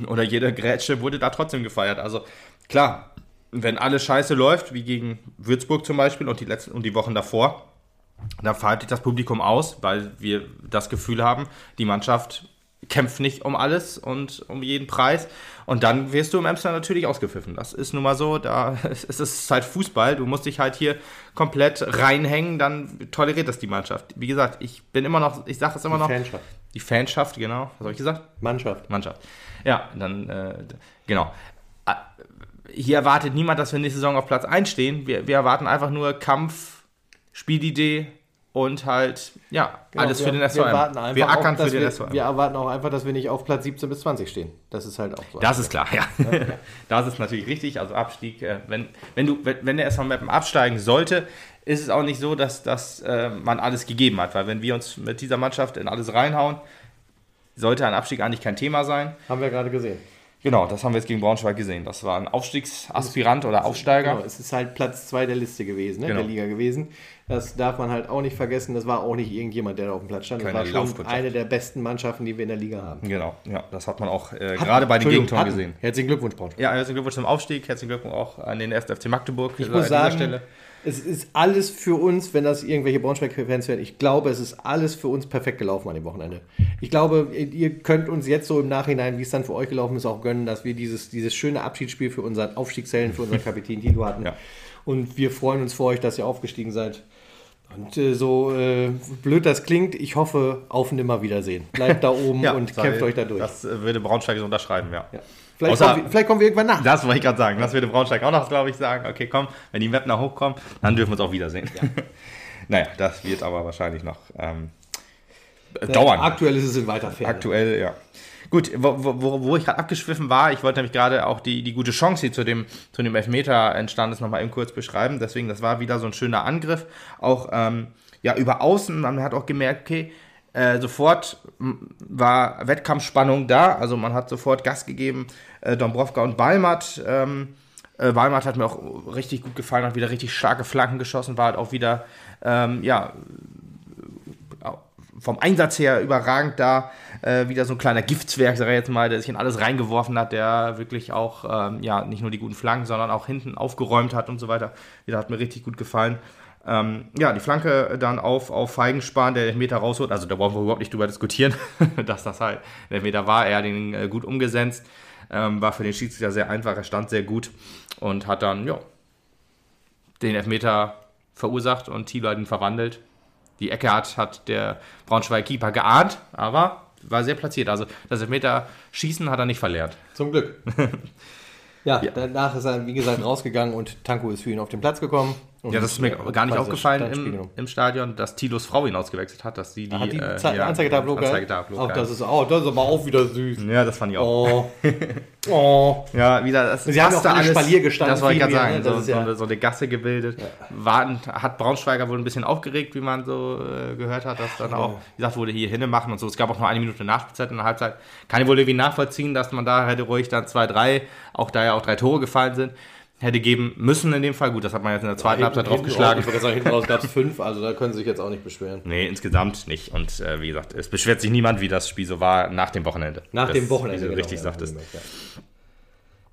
oder jede Grätsche wurde da trotzdem gefeiert. Also klar, wenn alles scheiße läuft, wie gegen Würzburg zum Beispiel und die letzten und die Wochen davor, dann feiert das Publikum aus, weil wir das Gefühl haben, die Mannschaft kämpft nicht um alles und um jeden Preis. Und dann wirst du im Amsterdam natürlich ausgepfiffen. Das ist nun mal so, da ist es halt Fußball. Du musst dich halt hier komplett reinhängen, dann toleriert das die Mannschaft. Wie gesagt, ich bin immer noch, ich sage es immer die noch. Fanschaft. Die Fanschaft, genau. Was habe ich gesagt? Mannschaft. Mannschaft. Ja, dann, äh, genau. Ah, hier erwartet niemand, dass wir nächste Saison auf Platz 1 stehen. Wir, wir erwarten einfach nur Kampf, Spielidee und halt, ja, genau, alles wir, für den SVM. Wir, wir ackern auch, für den wir, SVM. Wir erwarten auch einfach, dass wir nicht auf Platz 17 bis 20 stehen. Das ist halt auch so. Das ist klar, ja. ja. das ist natürlich richtig. Also Abstieg, äh, wenn, wenn, du, wenn der SVM absteigen sollte, ist es auch nicht so, dass, dass äh, man alles gegeben hat. Weil wenn wir uns mit dieser Mannschaft in alles reinhauen, sollte ein Abstieg eigentlich kein Thema sein. Haben wir gerade gesehen. Genau, das haben wir jetzt gegen Braunschweig gesehen. Das war ein Aufstiegsaspirant oder Aufsteiger. Genau, es ist halt Platz 2 der Liste gewesen, ne? genau. der Liga gewesen. Das darf man halt auch nicht vergessen. Das war auch nicht irgendjemand, der da auf dem Platz stand. Das Keine war schon eine der besten Mannschaften, die wir in der Liga haben. Genau, ja, das hat man auch äh, gerade bei den Gegentoren gesehen. Herzlichen Glückwunsch, Braunschweig. Ja, herzlichen Glückwunsch zum Aufstieg. Herzlichen Glückwunsch auch an den 1. FC Magdeburg. Ich muss sagen, Stelle es ist alles für uns, wenn das irgendwelche Braunschweig-Fans werden, ich glaube, es ist alles für uns perfekt gelaufen an dem Wochenende. Ich glaube, ihr könnt uns jetzt so im Nachhinein, wie es dann für euch gelaufen ist, auch gönnen, dass wir dieses, dieses schöne Abschiedsspiel für unseren Aufstiegshelden, für unseren Kapitän Tilo hatten. Ja. Und wir freuen uns für euch, dass ihr aufgestiegen seid. Und äh, so äh, blöd das klingt, ich hoffe, auf nimmer Wiedersehen. Bleibt da oben Ja, und kämpft euch da durch. Das äh, würde Braunschweig so unterschreiben, ja. Ja. Vielleicht, Außer- kommen wir, vielleicht kommen wir irgendwann nach. Das wollte ich gerade sagen. Das würde Braunschweig auch noch, glaube ich, sagen. Okay, komm, wenn die Mapner hochkommen, dann dürfen wir uns auch wiedersehen. naja, das wird aber wahrscheinlich noch ähm, äh, dauern. Aktuell ist es in weiter Ferne. Aktuell, ja. Gut, wo, wo, wo ich gerade abgeschwiffen war, ich wollte nämlich gerade auch die, die gute Chance, die zu dem, zu dem Elfmeter entstanden ist, nochmal eben kurz beschreiben. Deswegen, das war wieder so ein schöner Angriff. Auch ähm, ja, über außen, man hat auch gemerkt, okay, äh, sofort war Wettkampfspannung da. Also man hat sofort Gas gegeben. Äh, Dombrovka und Balmat. Ähm, äh, Balmat hat mir auch richtig gut gefallen, hat wieder richtig starke Flanken geschossen, war halt auch wieder, ähm, ja, vom Einsatz her überragend da. Äh, wieder so ein kleiner Giftswerk, sag ich jetzt mal, der sich in alles reingeworfen hat, der wirklich auch, ähm, ja, nicht nur die guten Flanken, sondern auch hinten aufgeräumt hat und so weiter. Wieder hat mir richtig gut gefallen. Ähm, ja, die Flanke dann auf, auf Feigenspahn, der den Meter rausholt. Also da brauchen wir überhaupt nicht drüber diskutieren, dass das halt der Meter war. Er hat ihn äh, gut umgesetzt. Ähm, war für den Schiedsrichter sehr einfach, er stand sehr gut und hat dann, ja, den Elfmeter verursacht und Thilo hat ihn verwandelt. Die Ecke hat, hat der Braunschweig Keeper geahnt, aber war sehr platziert. Also das Elfmeter schießen hat er nicht verlernt. Zum Glück. ja, danach ist er, wie gesagt, rausgegangen und Tanko ist für ihn auf den Platz gekommen. Und Ja, das ist mir äh, gar nicht aufgefallen im, im Stadion, dass Tilos Frau ihn ausgewechselt hat, dass sie die, Hat die äh, ja? Anzeigetafel Auch gehabt. das ist, oh, das ist aber auch wieder süß. Ja, das fand ich auch. Oh. oh. Ja, wieder das Sie haben ja auch passte alle Spalier gestanden, Das wollte ich gerade sagen. ne? So, so, ja- eine, so eine Gasse gebildet. Warten, hat Braunschweiger wohl ein bisschen aufgeregt, wie man so äh, gehört hat, dass dann auch gesagt wurde, hier hinne machen und so. Es gab auch noch eine Minute Nachspielzeit in der Halbzeit. Kann ich wohl irgendwie nachvollziehen, dass man da hätte ruhig dann zwei, drei, auch da ja auch drei Tore gefallen sind, hätte geben müssen in dem Fall. Gut, das hat man jetzt in der zweiten Halbzeit Hinten- draufgeschlagen. Ich würde sagen, hinten raus gab es fünf, also da können sie sich jetzt auch nicht beschweren. Nee, insgesamt nicht. Und äh, wie gesagt, es beschwert sich niemand, wie das Spiel so war nach dem Wochenende. Nach das, dem Wochenende. Wie du genau, richtig ja, sagtest. ja.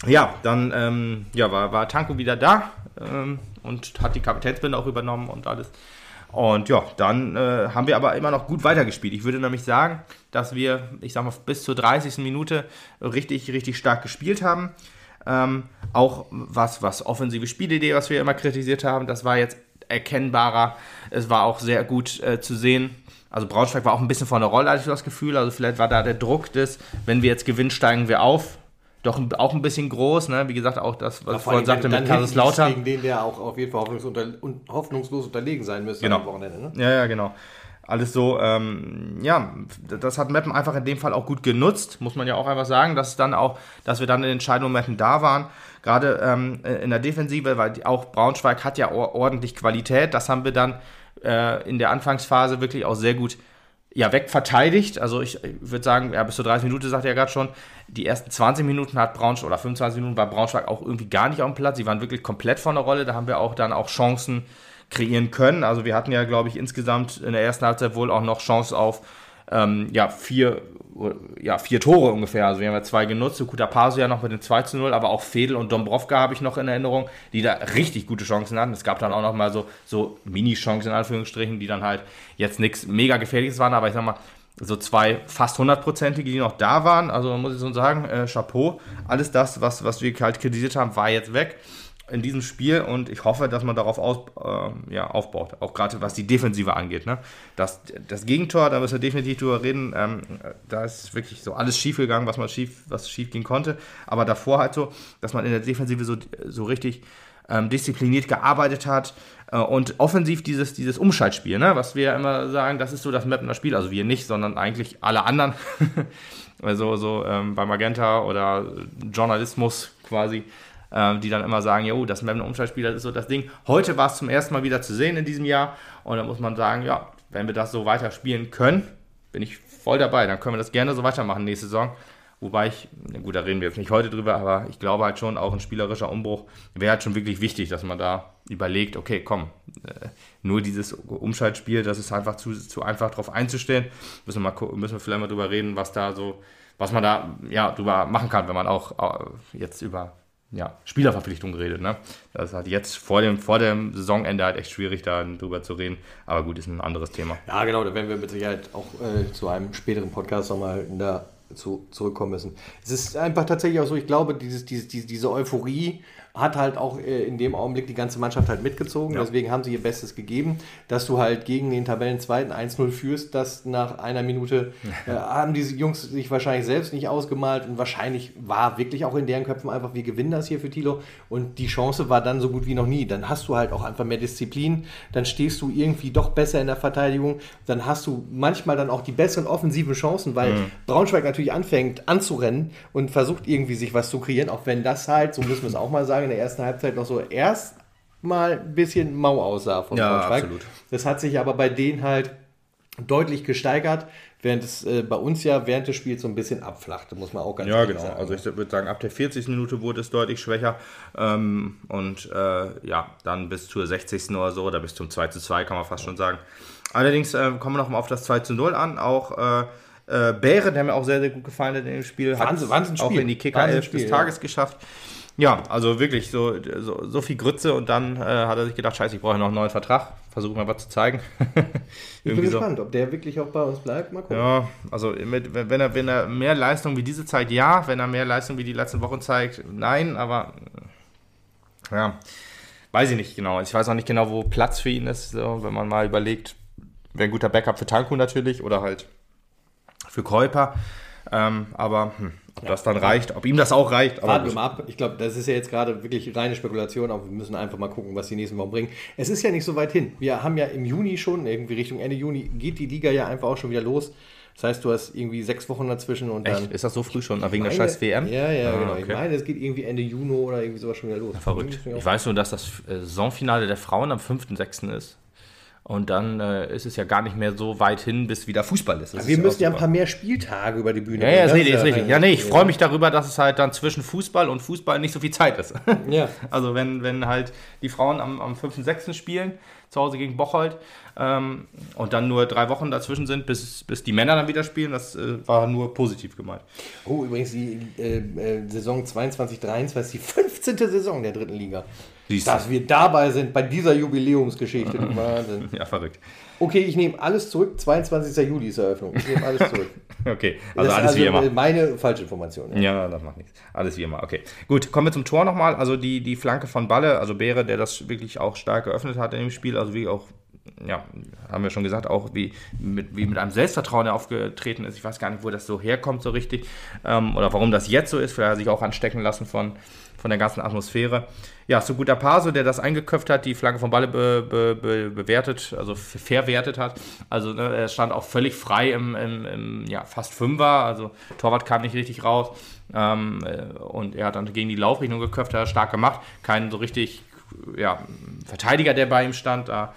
Ja, dann ähm, ja, war, war Tanko wieder da ähm, und hat die Kapitänsbinde auch übernommen und alles. Und ja, dann äh, haben wir aber immer noch gut weitergespielt. Ich würde nämlich sagen, dass wir, ich sag mal, bis zur 30. Minute richtig, richtig stark gespielt haben. Ähm, auch was, was offensive Spielidee, was wir immer kritisiert haben, das war jetzt erkennbarer. Es war auch sehr gut äh, zu sehen. Also Braunschweig war auch ein bisschen vor der Rolle, hatte ich das Gefühl. Also vielleicht war da der Druck des, wenn wir jetzt gewinnen, steigen wir auf. Doch auch ein bisschen groß, ne? Wie gesagt, auch das, was ich vorhin sagte mit Kaiserslautern. Gegen den, der auch auf jeden Fall hoffnungslos unterlegen sein müsste Genau. am Wochenende. Ne? Ja, ja, genau. Alles so, ähm, ja, das hat Meppen einfach in dem Fall auch gut genutzt, muss man ja auch einfach sagen, dass dann auch, dass wir dann in den entscheidenden Momenten da waren. Gerade ähm, in der Defensive, weil auch Braunschweig hat ja or- ordentlich Qualität. Das haben wir dann äh, in der Anfangsphase wirklich auch sehr gut ja, wegverteidigt. Also ich, ich würde sagen, ja, bis zur 30 Minuten, sagt er gerade schon, die ersten 20 Minuten hat Braunschweig, oder 25 Minuten war Braunschweig auch irgendwie gar nicht auf dem Platz. Sie waren wirklich komplett von der Rolle. Da haben wir auch dann auch Chancen kreieren können. Also wir hatten ja, glaube ich, insgesamt in der ersten Halbzeit wohl auch noch Chance auf ähm, ja, vier, ja, vier Tore ungefähr. Also wir haben ja zwei genutzt, so Paso ja noch mit dem 2 zu 0, aber auch Fedel und Dombrovka habe ich noch in Erinnerung, die da richtig gute Chancen hatten. Es gab dann auch noch mal so, so Mini-Chancen in Anführungsstrichen, die dann halt jetzt nichts mega gefährliches waren, aber ich sag mal, so zwei fast hundertprozentige, die noch da waren. Also muss ich so sagen, äh, Chapeau. Alles das, was, was wir halt kritisiert haben, war jetzt weg in diesem Spiel und ich hoffe, dass man darauf aus, äh, ja, aufbaut, auch gerade was die Defensive angeht. Ne? Das, das Gegentor, da müssen wir definitiv drüber reden, ähm, da ist wirklich so alles schief gegangen, was man schief, was schief gehen konnte, aber davor halt so, dass man in der Defensive so, so richtig ähm, diszipliniert gearbeitet hat äh, und offensiv dieses, dieses Umschaltspiel, ne? was wir ja immer sagen, das ist so das Mappener Spiel, also wir nicht, sondern eigentlich alle anderen, also so ähm, bei Magenta oder Journalismus quasi, ähm, die dann immer sagen, jo, das Mappener Umschaltspiel, das ist so das Ding. Heute war es zum ersten Mal wieder zu sehen in diesem Jahr und da muss man sagen, ja, wenn wir das so weiter spielen können, bin ich voll dabei, dann können wir das gerne so weitermachen nächste Saison. Wobei ich, gut, da reden wir jetzt nicht heute drüber, aber ich glaube halt schon, auch ein spielerischer Umbruch wäre halt schon wirklich wichtig, dass man da überlegt, okay, komm, äh, nur dieses Umschaltspiel, das ist einfach zu, zu einfach drauf einzustellen. Müssen wir, mal, müssen wir vielleicht mal drüber reden, was da so, was man da ja drüber machen kann, wenn man auch äh, jetzt über ja, Spielerverpflichtungen redet. Ne? Das ist halt jetzt vor dem, vor dem Saisonende halt echt schwierig, da drüber zu reden. Aber gut, ist ein anderes Thema. Ja, genau, da werden wir mit Sicherheit auch äh, zu einem späteren Podcast nochmal dazu zurückkommen müssen. Es ist einfach tatsächlich auch so, ich glaube, dieses, dieses, diese, diese Euphorie, hat halt auch äh, in dem Augenblick die ganze Mannschaft halt mitgezogen. Ja. Deswegen haben sie ihr Bestes gegeben, dass du halt gegen den Tabellenzweiten 1-0 führst, dass nach einer Minute äh, haben diese Jungs sich wahrscheinlich selbst nicht ausgemalt und wahrscheinlich war wirklich auch in deren Köpfen einfach, wir gewinnen das hier für Tilo und die Chance war dann so gut wie noch nie. Dann hast du halt auch einfach mehr Disziplin, dann stehst du irgendwie doch besser in der Verteidigung, dann hast du manchmal dann auch die besseren offensiven Chancen, weil mhm. Braunschweig natürlich anfängt anzurennen und versucht irgendwie sich was zu kreieren, auch wenn das halt, so müssen wir es auch mal sagen, in der ersten Halbzeit noch so erst mal ein bisschen mau aussah von ja, Braunschweig. Absolut. Das hat sich aber bei denen halt deutlich gesteigert, während es äh, bei uns ja während des Spiels so ein bisschen abflachte, muss man auch ganz ja, genau. sagen. Ja, genau. Also ich würde sagen, ab der 40. Minute wurde es deutlich schwächer ähm, und äh, ja, dann bis zur 60. oder so, oder bis zum 2 zu 2 kann man fast schon sagen. Allerdings äh, kommen wir noch mal auf das 2 zu 0 an, auch äh, äh, Bäre, der mir auch sehr, sehr gut gefallen hat in dem Spiel, hat Wahnsinn auch in die Kicker 11 des Tages ja. geschafft. Ja, also wirklich so, so, so viel Grütze und dann äh, hat er sich gedacht, scheiße, ich brauche noch einen neuen Vertrag. Versuche mal was zu zeigen. ich bin gespannt, so. ob der wirklich auch bei uns bleibt. Mal gucken. Ja, also mit, wenn, er, wenn er mehr Leistung wie diese zeigt, ja. Wenn er mehr Leistung wie die letzten Wochen zeigt, nein. Aber ja, weiß ich nicht genau. Ich weiß auch nicht genau, wo Platz für ihn ist, so, wenn man mal überlegt. Wäre ein guter Backup für Tanku natürlich oder halt für Käuper. Ähm, aber hm, ob ja. das dann reicht, ob ihm das auch reicht. Warten wir mal ab. Ich glaube, das ist ja jetzt gerade wirklich reine Spekulation, aber wir müssen einfach mal gucken, was die nächsten Wochen bringen. Es ist ja nicht so weit hin. Wir haben ja im Juni schon, irgendwie Richtung Ende Juni, geht die Liga ja einfach auch schon wieder los. Das heißt, du hast irgendwie sechs Wochen dazwischen und Echt? dann. Ist das so früh schon? Wegen meine, der scheiß WM? Ja, ja, ah, genau. Okay. Ich meine, es geht irgendwie Ende Juni oder irgendwie sowas schon wieder los. Ja, verrückt. Ich weiß nur, dass das äh, Saisonfinale der Frauen am 5.6. ist. Und dann äh, ist es ja gar nicht mehr so weit hin, bis wieder Fußball ist. wir müssen ja ein paar mehr Spieltage über die Bühne Ja, ja, ist richtig, ist richtig. Ja, nee, ich freue mich darüber, dass es halt dann zwischen Fußball und Fußball nicht so viel Zeit ist. Ja. Also wenn, wenn halt die Frauen am, am 5. und 6. spielen, zu Hause gegen Bocholt, ähm, und dann nur drei Wochen dazwischen sind, bis, bis die Männer dann wieder spielen, das äh, war nur positiv gemeint. Oh, übrigens die äh, äh, Saison 22-23 ist die 15. Saison der dritten Liga. Siehst Dass wir dabei sind bei dieser Jubiläumsgeschichte. Wahnsinn. Ja, verrückt. Okay, ich nehme alles zurück. 22. Juli ist Eröffnung. Ich nehme alles zurück. okay, also das alles also wie immer. Meine Falschinformation. Ja. ja, das macht nichts. Alles wie immer. Okay, gut. Kommen wir zum Tor nochmal. Also die, die Flanke von Balle, also Beere, der das wirklich auch stark geöffnet hat in dem Spiel. Also wie auch ja, haben wir schon gesagt, auch wie mit, wie mit einem Selbstvertrauen er aufgetreten ist. Ich weiß gar nicht, wo das so herkommt so richtig ähm, oder warum das jetzt so ist. Vielleicht hat er sich auch anstecken lassen von, von der ganzen Atmosphäre. Ja, so guter Paso, der das eingeköpft hat, die Flanke von Balle be, be, be, bewertet, also verwertet hat. Also ne, er stand auch völlig frei im, im, im, ja, fast Fünfer, also Torwart kam nicht richtig raus. Ähm, äh, und er hat dann gegen die Laufrichtung geköpft, hat er stark gemacht. Kein so richtig ja, Verteidiger, der bei ihm stand. Da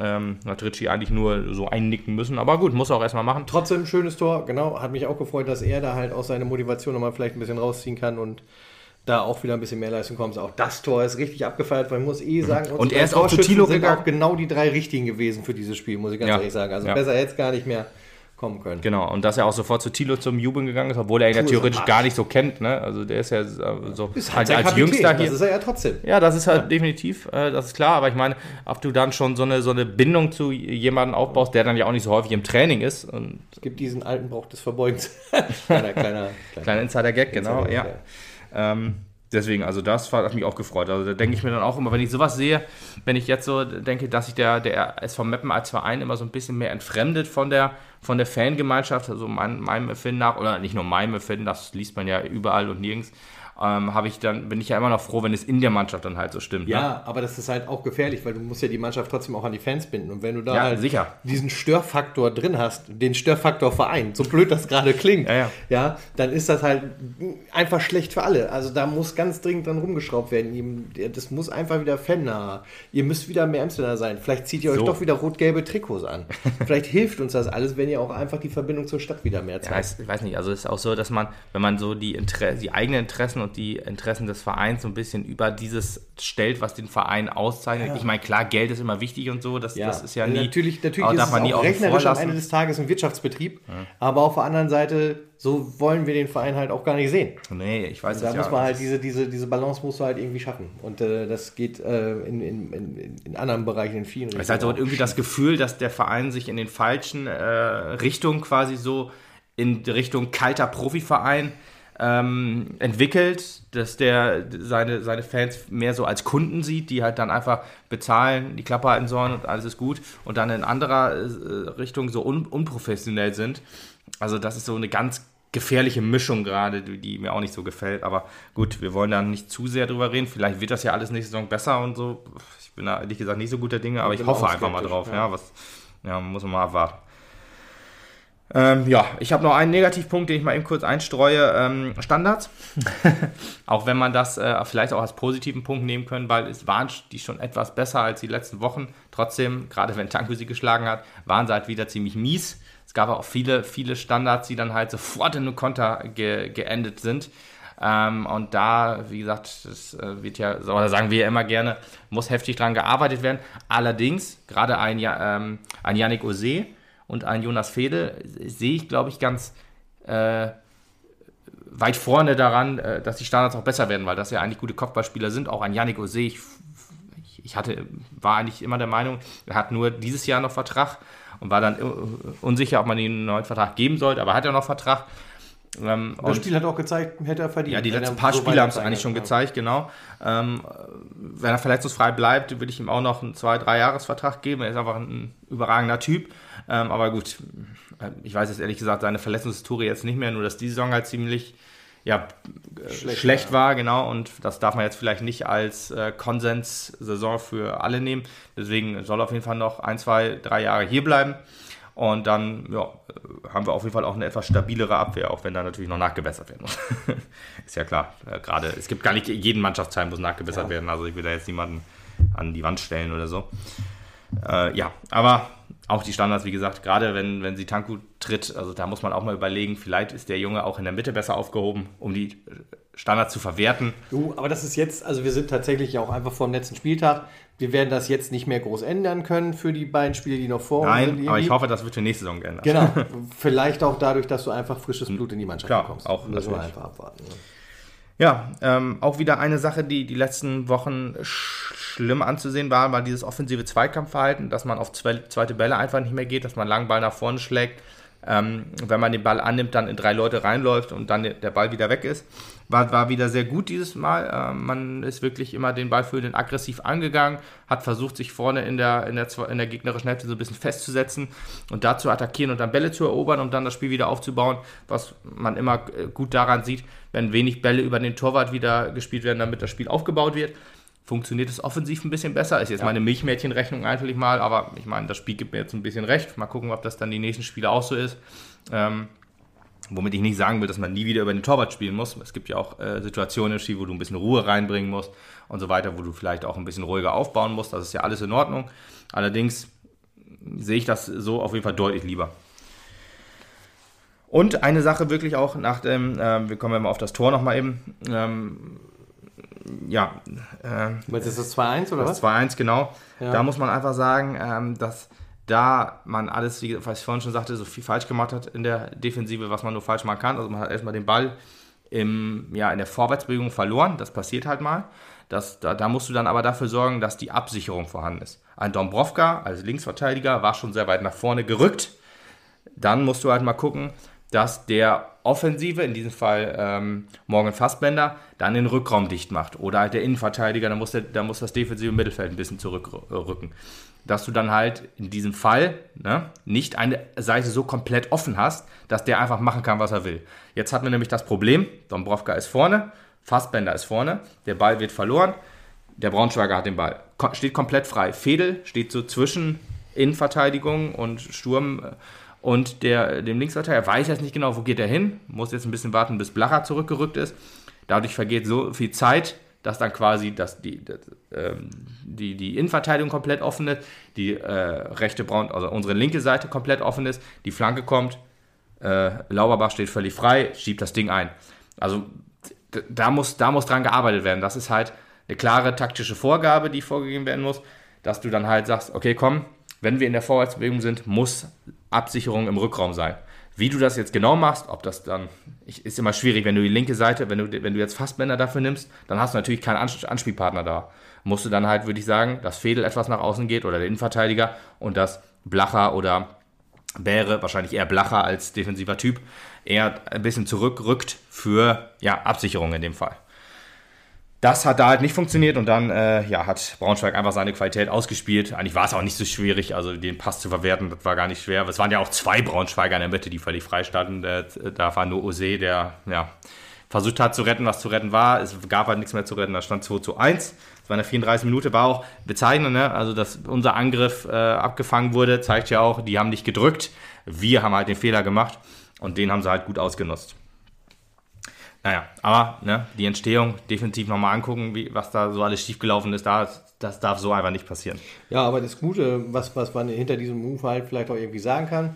ähm, hat Ritchie eigentlich nur so einnicken müssen, aber gut, muss er auch erstmal machen. Trotzdem schönes Tor, genau. Hat mich auch gefreut, dass er da halt auch seine Motivation nochmal vielleicht ein bisschen rausziehen kann und da auch wieder ein bisschen mehr Leistung kommt. Auch das Tor ist richtig abgefeiert, weil ich muss eh sagen, und er ist auch zu Tilo gegangen. auch genau die drei richtigen gewesen für dieses Spiel, muss ich ganz ja. ehrlich sagen. Also ja. besser jetzt gar nicht mehr kommen können. Genau, und dass er auch sofort zu Tilo zum Jubeln gegangen ist, obwohl er ihn ja theoretisch gar nicht so kennt. Ne? Also der ist ja so ist halt als, als Jüngster hier. Das ist er ja trotzdem. Ja, das ist halt ja. definitiv, äh, das ist klar. Aber ich meine, ob du dann schon so eine, so eine Bindung zu jemandem aufbaust, der dann ja auch nicht so häufig im Training ist. Und es gibt diesen alten Brauch des Verbeugens. kleiner, kleiner, kleiner Insider-Gag, genau, Insider ja. Ähm, deswegen, also das hat mich auch gefreut. Also da denke ich mir dann auch immer, wenn ich sowas sehe, wenn ich jetzt so denke, dass sich der, der SV Meppen als Verein immer so ein bisschen mehr entfremdet von der, von der Fangemeinschaft, also mein, meinem Empfinden nach, oder nicht nur meinem Empfinden, das liest man ja überall und nirgends, ähm, habe ich dann, bin ich ja immer noch froh, wenn es in der Mannschaft dann halt so stimmt. Ja, ne? aber das ist halt auch gefährlich, weil du musst ja die Mannschaft trotzdem auch an die Fans binden. Und wenn du da ja, halt sicher. diesen Störfaktor drin hast, den Störfaktor Verein, so blöd das gerade klingt, ja, ja. ja, dann ist das halt einfach schlecht für alle. Also da muss ganz dringend dran rumgeschraubt werden. Das muss einfach wieder fannah. Ihr müsst wieder mehr Amsterdamer sein. Vielleicht zieht ihr euch so. doch wieder rot-gelbe Trikots an. Vielleicht hilft uns das alles, wenn ihr auch einfach die Verbindung zur Stadt wieder mehr zeigt. Ja, ich weiß nicht, also es ist auch so, dass man, wenn man so die, Inter die eigenen Interessen und die Interessen des Vereins so ein bisschen über dieses stellt, was den Verein auszeichnet. Ja. Ich meine, klar, Geld ist immer wichtig und so, das, ja. das ist ja nie. Natürlich, natürlich ist darf man es nie auch rechnerisch am Ende des Tages ein Wirtschaftsbetrieb, ja. aber auf der anderen Seite, so wollen wir den Verein halt auch gar nicht sehen. Nee, ich weiß es Da muss man halt diese, diese, diese Balance musst du halt irgendwie schaffen. Und äh, das geht äh, in, in, in, in, anderen Bereichen, in vielen Richtungen. Es ist halt so irgendwie das Gefühl, dass der Verein sich in den falschen äh, Richtungen quasi so in Richtung kalter Profiverein ähm, entwickelt, dass der seine, seine Fans mehr so als Kunden sieht, die halt dann einfach bezahlen, die Klappe halten sollen und alles ist gut und dann in anderer äh, Richtung so un unprofessionell sind. Also das ist so eine ganz gefährliche Mischung gerade, die, mir auch nicht so gefällt. Aber gut, wir wollen da nicht zu sehr drüber reden. Vielleicht wird das ja alles nächste Saison besser und so. Ich bin da ehrlich gesagt nicht so guter Dinge, aber ich, ich hoffe einfach mal drauf. Ja. ja, was, ja, muss man mal abwarten. Ähm, ja, ich habe noch einen Negativpunkt, den ich mal eben kurz einstreue. Ähm, Standards. auch wenn man das äh, vielleicht auch als positiven Punkt nehmen können, weil es waren die schon etwas besser als die letzten Wochen. Trotzdem, gerade wenn Tanku sie geschlagen hat, waren sie halt wieder ziemlich mies. Es gab auch viele, viele Standards, die dann halt sofort in eine Konter ge geendet sind. Ähm, und da, wie gesagt, das äh, wird ja, oder sagen wir ja immer gerne, muss heftig dran gearbeitet werden. Allerdings, gerade ein, ähm, ein Yannick Ose, und ein Jonas Fede sehe ich, glaube ich, ganz äh, weit vorne daran, äh, dass die Standards auch besser werden, weil das ja eigentlich gute Kopfballspieler sind. Auch ein Yannick Ose, ich, ich hatte, war eigentlich immer der Meinung, er hat nur dieses Jahr noch Vertrag und war dann unsicher, ob man ihm einen neuen Vertrag geben sollte, aber er hat ja noch Vertrag. Ähm, das Spiel hat auch gezeigt, hätte er verdient. Ja, die letzten paar so Spiele haben es eigentlich schon gezeigt, genau. Ähm, wenn er verletzungsfrei bleibt, würde ich ihm auch noch einen zwei, drei Jahresvertrag geben. Er ist einfach ein überragender Typ. Ähm, aber gut, äh, ich weiß jetzt ehrlich gesagt seine Verletzungshistorie jetzt nicht mehr, nur dass die Saison halt ziemlich ja, schlecht, schlecht war, ja. genau. Und das darf man jetzt vielleicht nicht als äh, Konsenssaison für alle nehmen. Deswegen soll er auf jeden Fall noch ein, zwei, drei Jahre hier bleiben. Und dann ja, haben wir auf jeden Fall auch eine etwas stabilere Abwehr, auch wenn da natürlich noch nachgebessert werden muss. ist ja klar. Äh, Gerade, es gibt gar nicht jeden Mannschaftsteil muss nachgebessert ja. werden. Also ich will da jetzt niemanden an die Wand stellen oder so. Äh, ja, aber auch die Standards, wie gesagt, gerade wenn, wenn sie Tanku tritt, also da muss man auch mal überlegen, vielleicht ist der Junge auch in der Mitte besser aufgehoben, um die Standards zu verwerten. Du, aber das ist jetzt, also wir sind tatsächlich auch einfach vor dem letzten Spieltag. Wir werden das jetzt nicht mehr groß ändern können für die beiden Spiele, die noch vor uns sind. Nein, aber ich hoffe, das wird für nächste Saison geändert. Genau. Vielleicht auch dadlich, dass du einfach frisches Blut in die Mannschaft Klar, bekommst. Auch Müssen wir einfach abwarten. Ne? Ja, ähm, auch wieder eine Sache, die die letzten Wochen schlimm anzusehen war, war dieses offensive Zweikampfverhalten, dass man auf zweite Bälle einfach nicht mehr geht, dass man langen Ball nach vorne schlägt. Ähm, wenn man den Ball annimmt, dann in drei Leute reinläuft und dann der Ball wieder weg ist. War, war wieder sehr gut dieses Mal. Äh, man ist wirklich immer den Ball für den aggressiv angegangen, hat versucht, sich vorne in der, in der, in der gegnerischen Hälfte so ein bisschen festzusetzen und da zu attackieren und dann Bälle zu erobern, um dann das Spiel wieder aufzubauen, was man immer äh, gut daran sieht, wenn wenig Bälle über den Torwart wieder gespielt werden, damit das Spiel aufgebaut wird funktioniert es offensiv ein bisschen besser. Ist jetzt ja. meine Milchmädchenrechnung eigentlich mal, aber ich meine, das Spiel gibt mir jetzt ein bisschen recht. Mal gucken, ob das dann die nächsten Spiele auch so ist. Ähm, womit ich nicht sagen will, dass man nie wieder über den Torwart spielen muss. Es gibt ja auch äh, Situationen im Spiel, wo du ein bisschen Ruhe reinbringen musst und so weiter, wo du vielleicht auch ein bisschen ruhiger aufbauen musst. Das ist ja alles in Ordnung. Allerdings sehe ich das so auf jeden Fall deutlich lieber. Und eine Sache wirklich auch nach dem, äh, wir kommen ja mal auf das Tor nochmal eben, ähm, ja. Äh, Was ist das 2-1 oder das was? 2-1, genau. Ja. Da muss man einfach sagen, ähm, dass da man alles, wie was ich vorhin schon sagte, so viel falsch gemacht hat in der Defensive, was man nur falsch machen kann. Also man hat erstmal den Ball im, ja, in der Vorwärtsbewegung verloren. Das passiert halt mal. Das, da, da, musst du dann aber dafür sorgen, dass die Absicherung vorhanden ist. Ein Dombrovka als Linksverteidiger war schon sehr weit nach vorne gerückt. Dann musst du halt mal gucken, dass der Offensive, in diesem Fall ähm, Morgan Fassbender, dann den Rückraum dicht macht. Oder halt der Innenverteidiger, da muss, der, da muss das defensive Mittelfeld ein bisschen zurückrücken. Dass du dann halt in diesem Fall ne, nicht eine Seite so komplett offen hast, dass der einfach machen kann, was er will. Jetzt hat man nämlich das Problem, Dombrovka ist vorne, Fassbender ist vorne, der Ball wird verloren, der Braunschweiger hat den Ball, steht komplett frei. Fedel steht so zwischen Innenverteidigung und Sturm äh, und der, dem Linksverteidiger weiß jetzt nicht genau, wo geht er hin, muss jetzt ein bisschen warten, bis Blacher zurückgerückt ist. Dadurch vergeht so viel Zeit, dass dann quasi dass die, das, ähm, die, die Innenverteidigung komplett offen ist, die äh, rechte Braun, also unsere linke Seite komplett offen ist, die Flanke kommt, äh, Lauberbach steht völlig frei, schiebt das Ding ein. Also da muss, da muss dran gearbeitet werden. Das ist halt eine klare taktische Vorgabe, die vorgegeben werden muss, dass du dann halt sagst, okay, komm, wenn wir in der Vorwärtsbewegung sind, muss Absicherung im Rückraum sein. Wie du das jetzt genau machst, ob das dann, ist immer schwierig, wenn du die linke Seite, wenn du, wenn du jetzt Fassbänder dafür nimmst, dann hast du natürlich keinen Anspielpartner da. Musst du dann halt, würde ich sagen, dass Fedel etwas nach außen geht oder der Innenverteidiger und dass Blacher oder Bäre, wahrscheinlich eher Blacher als defensiver Typ, eher ein bisschen zurückrückt für ja, Absicherung in dem Fall. Das hat da halt nicht funktioniert und dann äh, ja, hat Braunschweig einfach seine Qualität ausgespielt. Eigentlich war es auch nicht so schwierig, also den Pass zu verwerten, das war gar nicht schwer. Es waren ja auch zwei Braunschweiger in der Mitte, die völlig frei standen. Da war nur Ose, der ja, versucht hat zu retten, was zu retten war. Es gab halt nichts mehr zu retten, da stand 2 zu 1. Das war in der 34 Minute, war auch bezeichnend, ne? also dass unser Angriff äh, abgefangen wurde, zeigt ja auch, die haben nicht gedrückt. Wir haben halt den Fehler gemacht und den haben sie halt gut ausgenutzt. Naja, aber ne, die Entstehung definitiv nochmal angucken, wie, was da so alles schiefgelaufen ist. Da, das darf so einfach nicht passieren. Ja, aber das Gute, was, was man hinter diesem Move halt vielleicht auch irgendwie sagen kann,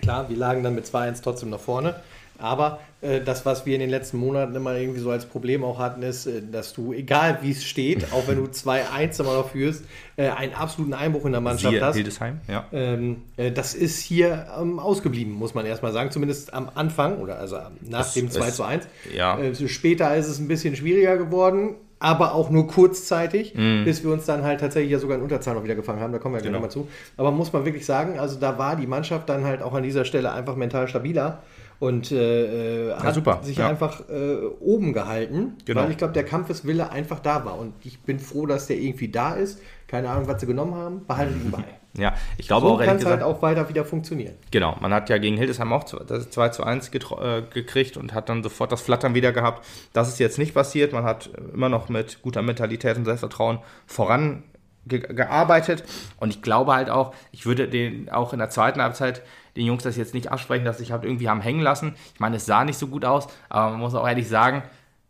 klar, wir lagen dann mit 2-1 trotzdem nach vorne. Aber äh, das, was wir in den letzten Monaten immer irgendwie so als Problem auch hatten, ist, äh, dass du, egal wie es steht, auch wenn du 2-1 immer noch führst, äh, einen absoluten Einbruch in der Mannschaft Siehe hast. Hildesheim, ja. Ähm, äh, das ist hier ähm, ausgeblieben, muss man erstmal sagen. Zumindest am Anfang oder also nach es, dem 2 1. Ja. Äh, später ist es ein bisschen schwieriger geworden aber auch nur kurzzeitig, mm. bis wir uns dann halt tatsächlich ja sogar in Unterzahl noch wieder gefangen haben. Da kommen wir ja genau. gleich nochmal zu. Aber muss man wirklich sagen, also da war die Mannschaft dann halt auch an dieser Stelle einfach mental stabiler und äh, äh, hat super. sich ja. einfach äh, oben gehalten, genau. weil ich glaube, der Kampfeswille einfach da war. Und ich bin froh, dass der irgendwie da ist. Keine Ahnung, was sie genommen haben, behalten ihn bei. Ja, ich glaube so auch kann es halt auch weiter wieder funktionieren. Genau, man hat ja gegen Hildesheim auch das 2 zu 1 äh, gekriegt und hat dann sofort das Flattern wieder gehabt. Das ist jetzt nicht passiert. Man hat immer noch mit guter Mentalität und Selbstvertrauen voran gearbeitet und ich glaube halt auch, ich würde den auch in der zweiten Halbzeit den Jungs das jetzt nicht absprechen, dass sich halt irgendwie haben hängen lassen. Ich meine, es sah nicht so gut aus, aber man muss auch ehrlich sagen,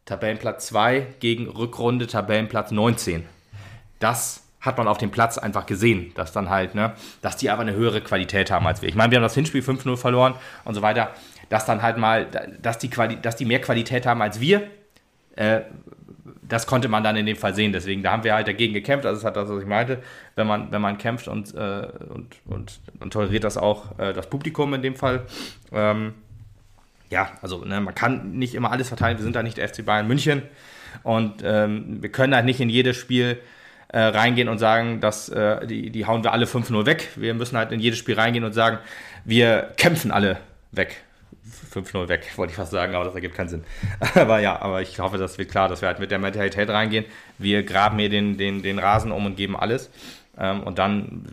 Tabellenplatz 2 gegen Rückrunde Tabellenplatz 19. Das hat man auf dem Platz einfach gesehen, dass dann halt, ne, dass die aber eine höhere Qualität haben als wir. Ich meine, wir haben das Hinspiel 5-0 verloren und so weiter, dass dann halt mal, dass die, Quali dass die mehr Qualität haben als wir, äh, das konnte man dann in dem Fall sehen. Deswegen, da haben wir halt dagegen gekämpft. Also, das hat das, was ich meinte. Wenn man, wenn man kämpft und, äh, und, und, und, toleriert das auch äh, das Publikum in dem Fall. Ähm, ja, also ne, man kann nicht immer alles verteilen. Wir sind da nicht der FC Bayern München. Und ähm, wir können halt nicht in jedes Spiel äh, reingehen und sagen, dass äh, die, die hauen wir alle 5-0 weg. Wir müssen halt in jedes Spiel reingehen und sagen, wir kämpfen alle weg. 5-0 weg, wollte ich fast sagen, aber das ergibt keinen Sinn. aber ja, aber ich hoffe, das wird klar, dass wir halt mit der Mentalität reingehen. Wir graben hier den, den, den Rasen um und geben alles. Ähm, und dann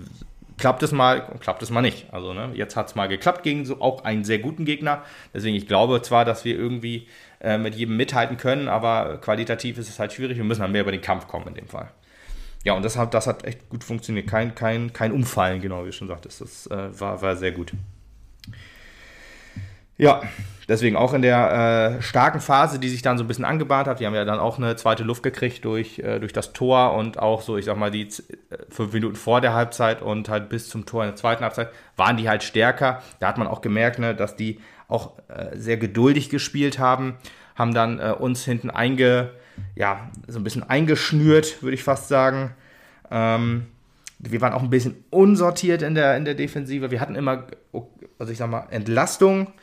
klappt es mal, klappt es mal nicht. Also ne, jetzt hat es mal geklappt gegen so auch einen sehr guten Gegner. Deswegen, ich glaube zwar, dass wir irgendwie äh, mit jedem mithalten können, aber qualitativ ist es halt schwierig. Wir müssen halt mehr über den Kampf kommen in dem Fall. Ja, und das hat, das hat echt gut funktioniert. Kein, kein, kein Umfallen, genau wie du schon sagtest. Das äh, war, war sehr gut. Ja, deswegen auch in der äh, starken Phase, die sich dann so ein bisschen angebahnt hat. Die haben ja dann auch eine zweite Luft gekriegt durch, äh, durch das Tor und auch so, ich sag mal, die äh, fünf Minuten vor der Halbzeit und halt bis zum Tor in der zweiten Halbzeit waren die halt stärker. Da hat man auch gemerkt, ne, dass die auch äh, sehr geduldig gespielt haben, haben dann äh, uns hinten einge, ja, so ein bisschen eingeschnürt, würde ich fast sagen. Ähm, wir waren auch ein bisschen unsortiert in der, in der Defensive. Wir hatten immer, also ich sag mal, Entlastung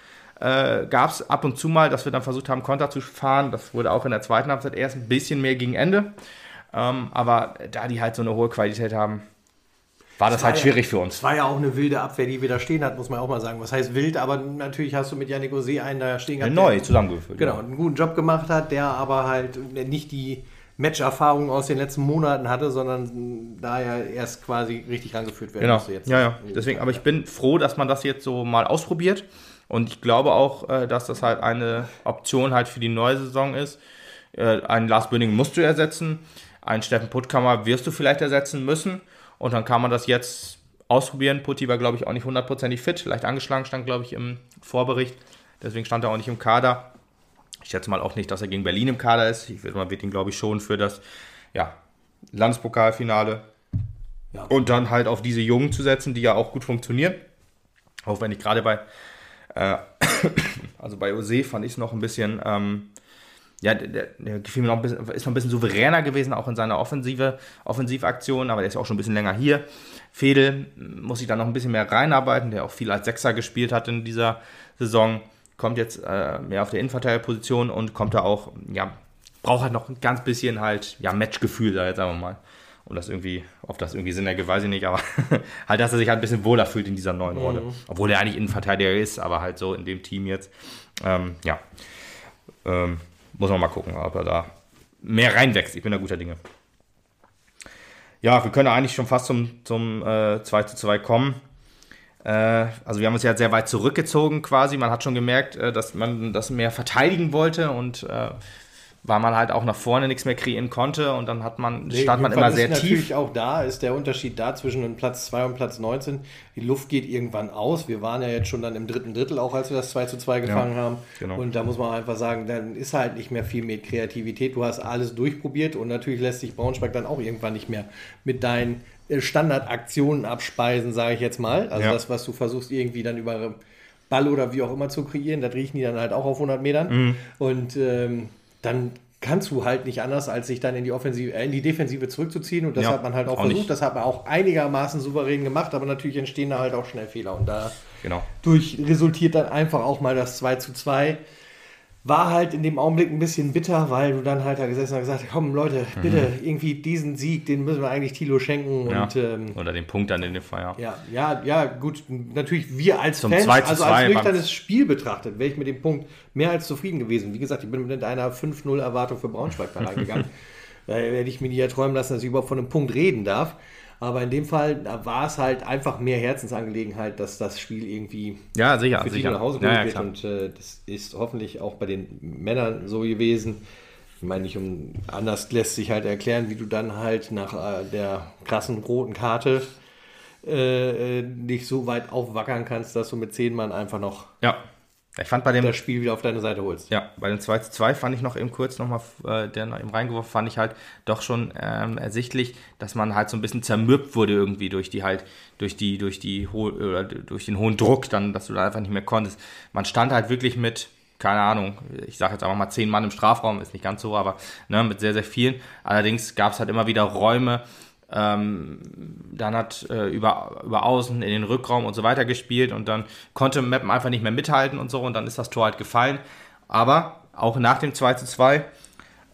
äh, gab es ab und zu mal, dass wir dann versucht haben, Konter zu fahren. Das wurde auch in der zweiten Halbzeit erst ein bisschen mehr gegen Ende. Ähm, aber da die halt so eine hohe Qualität haben, war das, das halt war schwierig ja, für uns. Es war ja auch eine wilde Abwehr, die wir da stehen hatten, muss man auch mal sagen. Was heißt wild, aber natürlich hast du mit Yannick Ose einen da stehen gehabt. Neu zusammengeführt. Genau, einen guten Job gemacht hat, der aber halt nicht die Matcherfahrung aus den letzten Monaten hatte, sondern da ja erst quasi richtig rangeführt werden genau. musste. Jetzt ja, ja. Deswegen, aber ich bin froh, dass man das jetzt so mal ausprobiert. Und ich glaube auch, äh, dass das halt eine Option halt für die neue Saison ist. Äh, einen Lars Böning musst du ersetzen, einen Steffen Puttkammer wirst du vielleicht ersetzen müssen. Und dann kann man das jetzt ausprobieren. Putti war, glaube ich, auch nicht hundertprozentig fit, leicht angeschlagen, stand, glaube ich, im Vorbericht. Deswegen stand er auch nicht im Kader. Ich schätze mal auch nicht, dass er gegen Berlin im Kader ist. Ich, man wird ihn, glaube ich, schon für das ja, Landespokalfinale ja. und dann halt auf diese Jungen zu setzen, die ja auch gut funktionieren. Auch wenn ich gerade bei äh, also bei Ose fand ich es noch ein bisschen, ähm, ja, der, der gefiel mir noch ein bisschen, ist noch ein bisschen souveräner gewesen, auch in seiner Offensive, Offensivaktion, aber der ist auch schon ein bisschen länger hier. Fedel muss sich da noch ein bisschen mehr reinarbeiten, der auch viel als Sechser gespielt hat in dieser Saison, kommt jetzt äh, mehr auf der Innenverteidigerposition und kommt da auch, ja, braucht halt noch ein ganz bisschen halt, ja, Matchgefühl, da jetzt sagen wir mal. Und das irgendwie, ob das irgendwie Sinn ergibt, weiß ich nicht, aber halt, dass er sich halt ein bisschen wohler fühlt in dieser neuen Rolle. Mhm. Obwohl er eigentlich Innenverteidiger ist, aber halt so in dem Team jetzt. Ähm, ja. Ähm, muss man mal gucken, ob er da mehr reinwächst. Ich bin da guter Dinge. Ja, wir können eigentlich schon fast zum, zum äh, 2 zu 2 kommen. Äh, also wir haben uns ja sehr weit zurückgezogen quasi. Man hat schon gemerkt, äh, dass man das mehr verteidigen wollte und äh, weil man halt auch nach vorne nichts mehr kreieren konnte und dann hat man, nee, stand man immer sehr tief. Natürlich auch da ist der Unterschied da zwischen Platz 2 und Platz 19. Die Luft geht irgendwann aus. Wir waren ja jetzt schon dann im dritten Drittel, auch als wir das 2 zu 2 gefangen ja, haben. Genau. Und da muss man einfach sagen, dann ist halt nicht mehr viel mit Kreativität. Du hast alles durchprobiert und natürlich lässt sich Braunschweig dann auch irgendwann nicht mehr mit deinen äh, Standardaktionen abspeisen, sage ich jetzt mal. Also ja. das, was du versuchst irgendwie dann über Ball oder wie auch immer zu kreieren, das riechen die dann halt auch auf 100 Metern. Mhm. Und ähm, dann kannst du halt nicht anders, als sich dann in die Offensive, äh, in die Defensive zurückzuziehen. Und das ja, hat man halt auch, auch versucht. Nicht. Das hat man auch einigermaßen souverän gemacht, aber natürlich entstehen da halt auch schnell Fehler. Und da genau. durch resultiert dann einfach auch mal das 2 zu 2 war halt in dem Augenblick ein bisschen bitter, weil du dann halt da gesessen und gesagt hast, komm Leute, bitte, mhm. irgendwie diesen Sieg, den müssen wir eigentlich Tilo schenken. Ja. Und, ähm, Oder den Punkt dann in dem Fall, ja. Ja, ja, gut, natürlich wir als Zum Fans, also als nüchternes Spiel betrachtet, wäre ich mit dem Punkt mehr als zufrieden gewesen. Wie gesagt, ich bin mit einer 5-0-Erwartung für Braunschweig da reingegangen. da hätte ich mir nie erträumen lassen, dass ich überhaupt von einem Punkt reden darf. Aber in dem Fall war es halt einfach mehr Herzensangelegenheit, dass das Spiel irgendwie ja, sicher, für sicher. nach Hause geholt ja, wird. Und äh, das ist hoffentlich auch bei den Männern so gewesen. Ich meine, nicht um anders lässt sich halt erklären, wie du dann halt nach äh, der krassen roten Karte äh, äh nicht so weit aufwackern kannst, dass du mit zehn Mann einfach noch ja. Ich fand bei dem das Spiel wieder auf deine Seite holst. Ja, bei dem 2 zu 2 fand ich noch eben kurz nochmal, äh, der noch eben reingeworfen, fand ich halt doch schon ähm, ersichtlich, dass man halt so ein bisschen zermürbt wurde irgendwie durch die halt, durch die, durch die oder durch den hohen Druck dann, dass du da einfach nicht mehr konntest. Man stand halt wirklich mit, keine Ahnung, ich sage jetzt einfach mal zehn Mann im Strafraum, ist nicht ganz so, aber ne, mit sehr, sehr vielen. Allerdings gab es halt immer wieder Räume, ähm, dann hat äh, über, über Außen in den Rückraum und so weiter gespielt und dann konnte Meppen einfach nicht mehr mithalten und so und dann ist das Tor halt gefallen. Aber auch nach dem 2 zu 2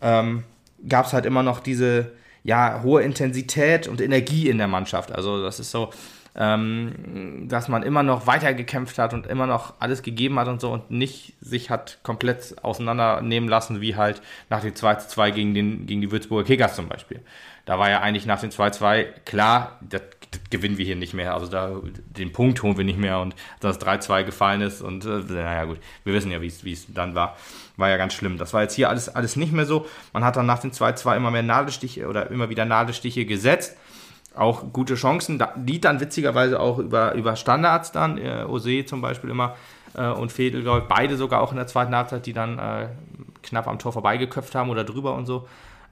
ähm, gab es halt immer noch diese ja, hohe Intensität und Energie in der Mannschaft. Also das ist so, ähm, dass man immer noch weitergekämpft hat und immer noch alles gegeben hat und so und nicht sich hat komplett auseinandernehmen lassen, wie halt nach dem 2 zu 2 gegen, den, gegen die Würzburger Kickers zum Beispiel. Da war ja eigentlich nach dem 2-2 klar, das, das, gewinnen wir hier nicht mehr. Also da den Punkt holen wir nicht mehr und dass 3-2 gefallen ist und äh, naja gut, wir wissen ja, wie es dann war. War ja ganz schlimm. Das war jetzt hier alles, alles nicht mehr so. Man hat dann nach dem 2-2 immer mehr Nadelstiche oder immer wieder Nadelstiche gesetzt. Auch gute Chancen, die dann witzigerweise auch über, über Standards dann, äh, Ose zum Beispiel immer äh, und Fedel, glaube ich, beide sogar auch in der zweiten Halbzeit, die dann äh, knapp am Tor vorbeigeköpft haben oder drüber und so.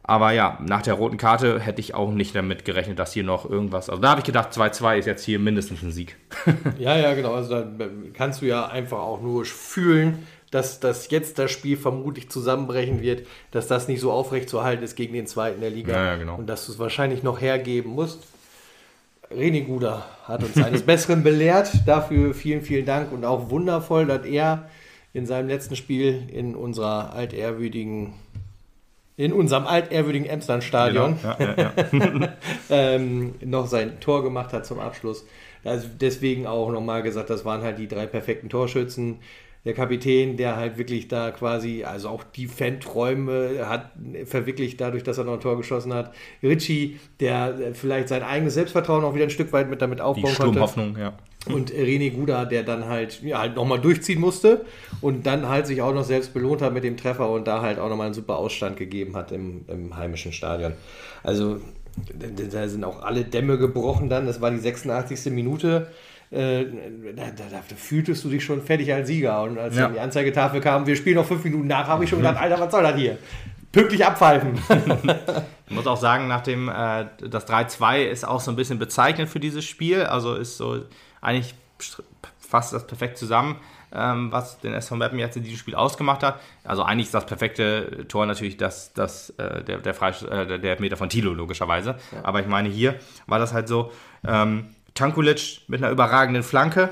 Aber ja, nach der roten Karte hätte ich auch nicht damit gerechnet, dass hier noch irgendwas. Also da habe ich gedacht, 2-2 ist jetzt hier mindestens ein Sieg. ja, ja, genau. Also da kannst du ja einfach auch nur fühlen, dass, dass jetzt das Spiel vermutlich zusammenbrechen wird, dass das nicht so aufrecht zu halten ist gegen den zweiten der Liga. Ja, ja, genau. Und dass du es wahrscheinlich noch hergeben musst. René Guder hat uns eines Besseren belehrt. Dafür vielen, vielen Dank und auch wundervoll, dass er in seinem letzten Spiel in unserer altehrwürdigen in unserem altehrwürdigen Emsland-Stadion genau. ja, ja, ähm, noch sein Tor gemacht hat zum Abschluss. Also deswegen auch nochmal gesagt, das waren halt die drei perfekten Torschützen. Der Kapitän, der halt wirklich da quasi, also auch die Fan-Träume hat verwirklicht dadurch, dass er noch ein Tor geschossen hat. Richie, der vielleicht sein eigenes Selbstvertrauen auch wieder ein Stück weit mit damit aufbauen die konnte. Hoffnung, ja. Und René Guda, der dann halt, ja, halt nochmal durchziehen musste und dann halt sich auch noch selbst belohnt hat mit dem Treffer und da halt auch nochmal einen super Ausstand gegeben hat im, im heimischen Stadion. Also da sind auch alle Dämme gebrochen dann. Das war die 86. Minute. Äh, da, da, da, fühltest du dich schon fertig als Sieger. Und als ja. die Anzeigetafel kam, wir spielen noch fünf Minuten nach, habe ich schon gedacht, Alter, was soll das hier? Pünktlich abpfeifen. ich muss auch sagen, nach dem äh, das 3-2 ist auch so ein bisschen bezeichnend für dieses Spiel. Also ist so eigentlich fasst das perfekt zusammen, ähm, was den SV Meppen jetzt in diesem Spiel ausgemacht hat. Also eigentlich ist das perfekte Tor natürlich das, das, äh, der, der, Freisch äh, der Meter von Tilo, logischerweise. Ja. Aber ich meine, hier war das halt so, ähm, Tankulic mit einer überragenden Flanke,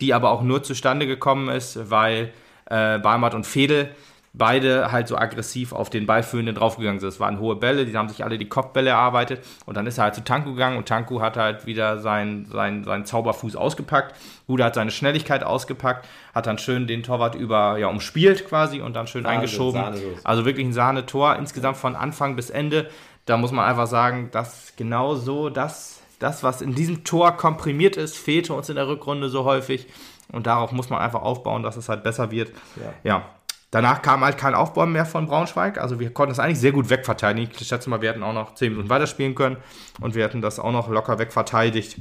die aber auch nur zustande gekommen ist, weil äh, Barmat und Fedel beide halt so aggressiv auf den Ballführenden draufgegangen sind. Es waren hohe Bälle, die haben sich alle die Kopfbälle erarbeitet und dann ist er halt zu Tanku gegangen und Tanku hat halt wieder seinen sein, sein Zauberfuß ausgepackt. Huda hat seine Schnelligkeit ausgepackt, hat dann schön den Torwart über, ja, umspielt quasi und dann schön Sahne, eingeschoben. Sahne also wirklich ein Sahnetor, insgesamt von Anfang bis Ende. Da muss man einfach sagen, dass genau so das, das, was in diesem Tor komprimiert ist, fehlte uns in der Rückrunde so häufig. Und darauf muss man einfach aufbauen, dass es halt besser wird. Ja, ja Danach kam halt kein Aufbau mehr von Braunschweig. Also wir konnten das eigentlich sehr gut wegverteidigen. Ich schätze mal, wir hätten auch noch 10 Minuten weiterspielen können und wir hätten das auch noch locker wegverteidigt.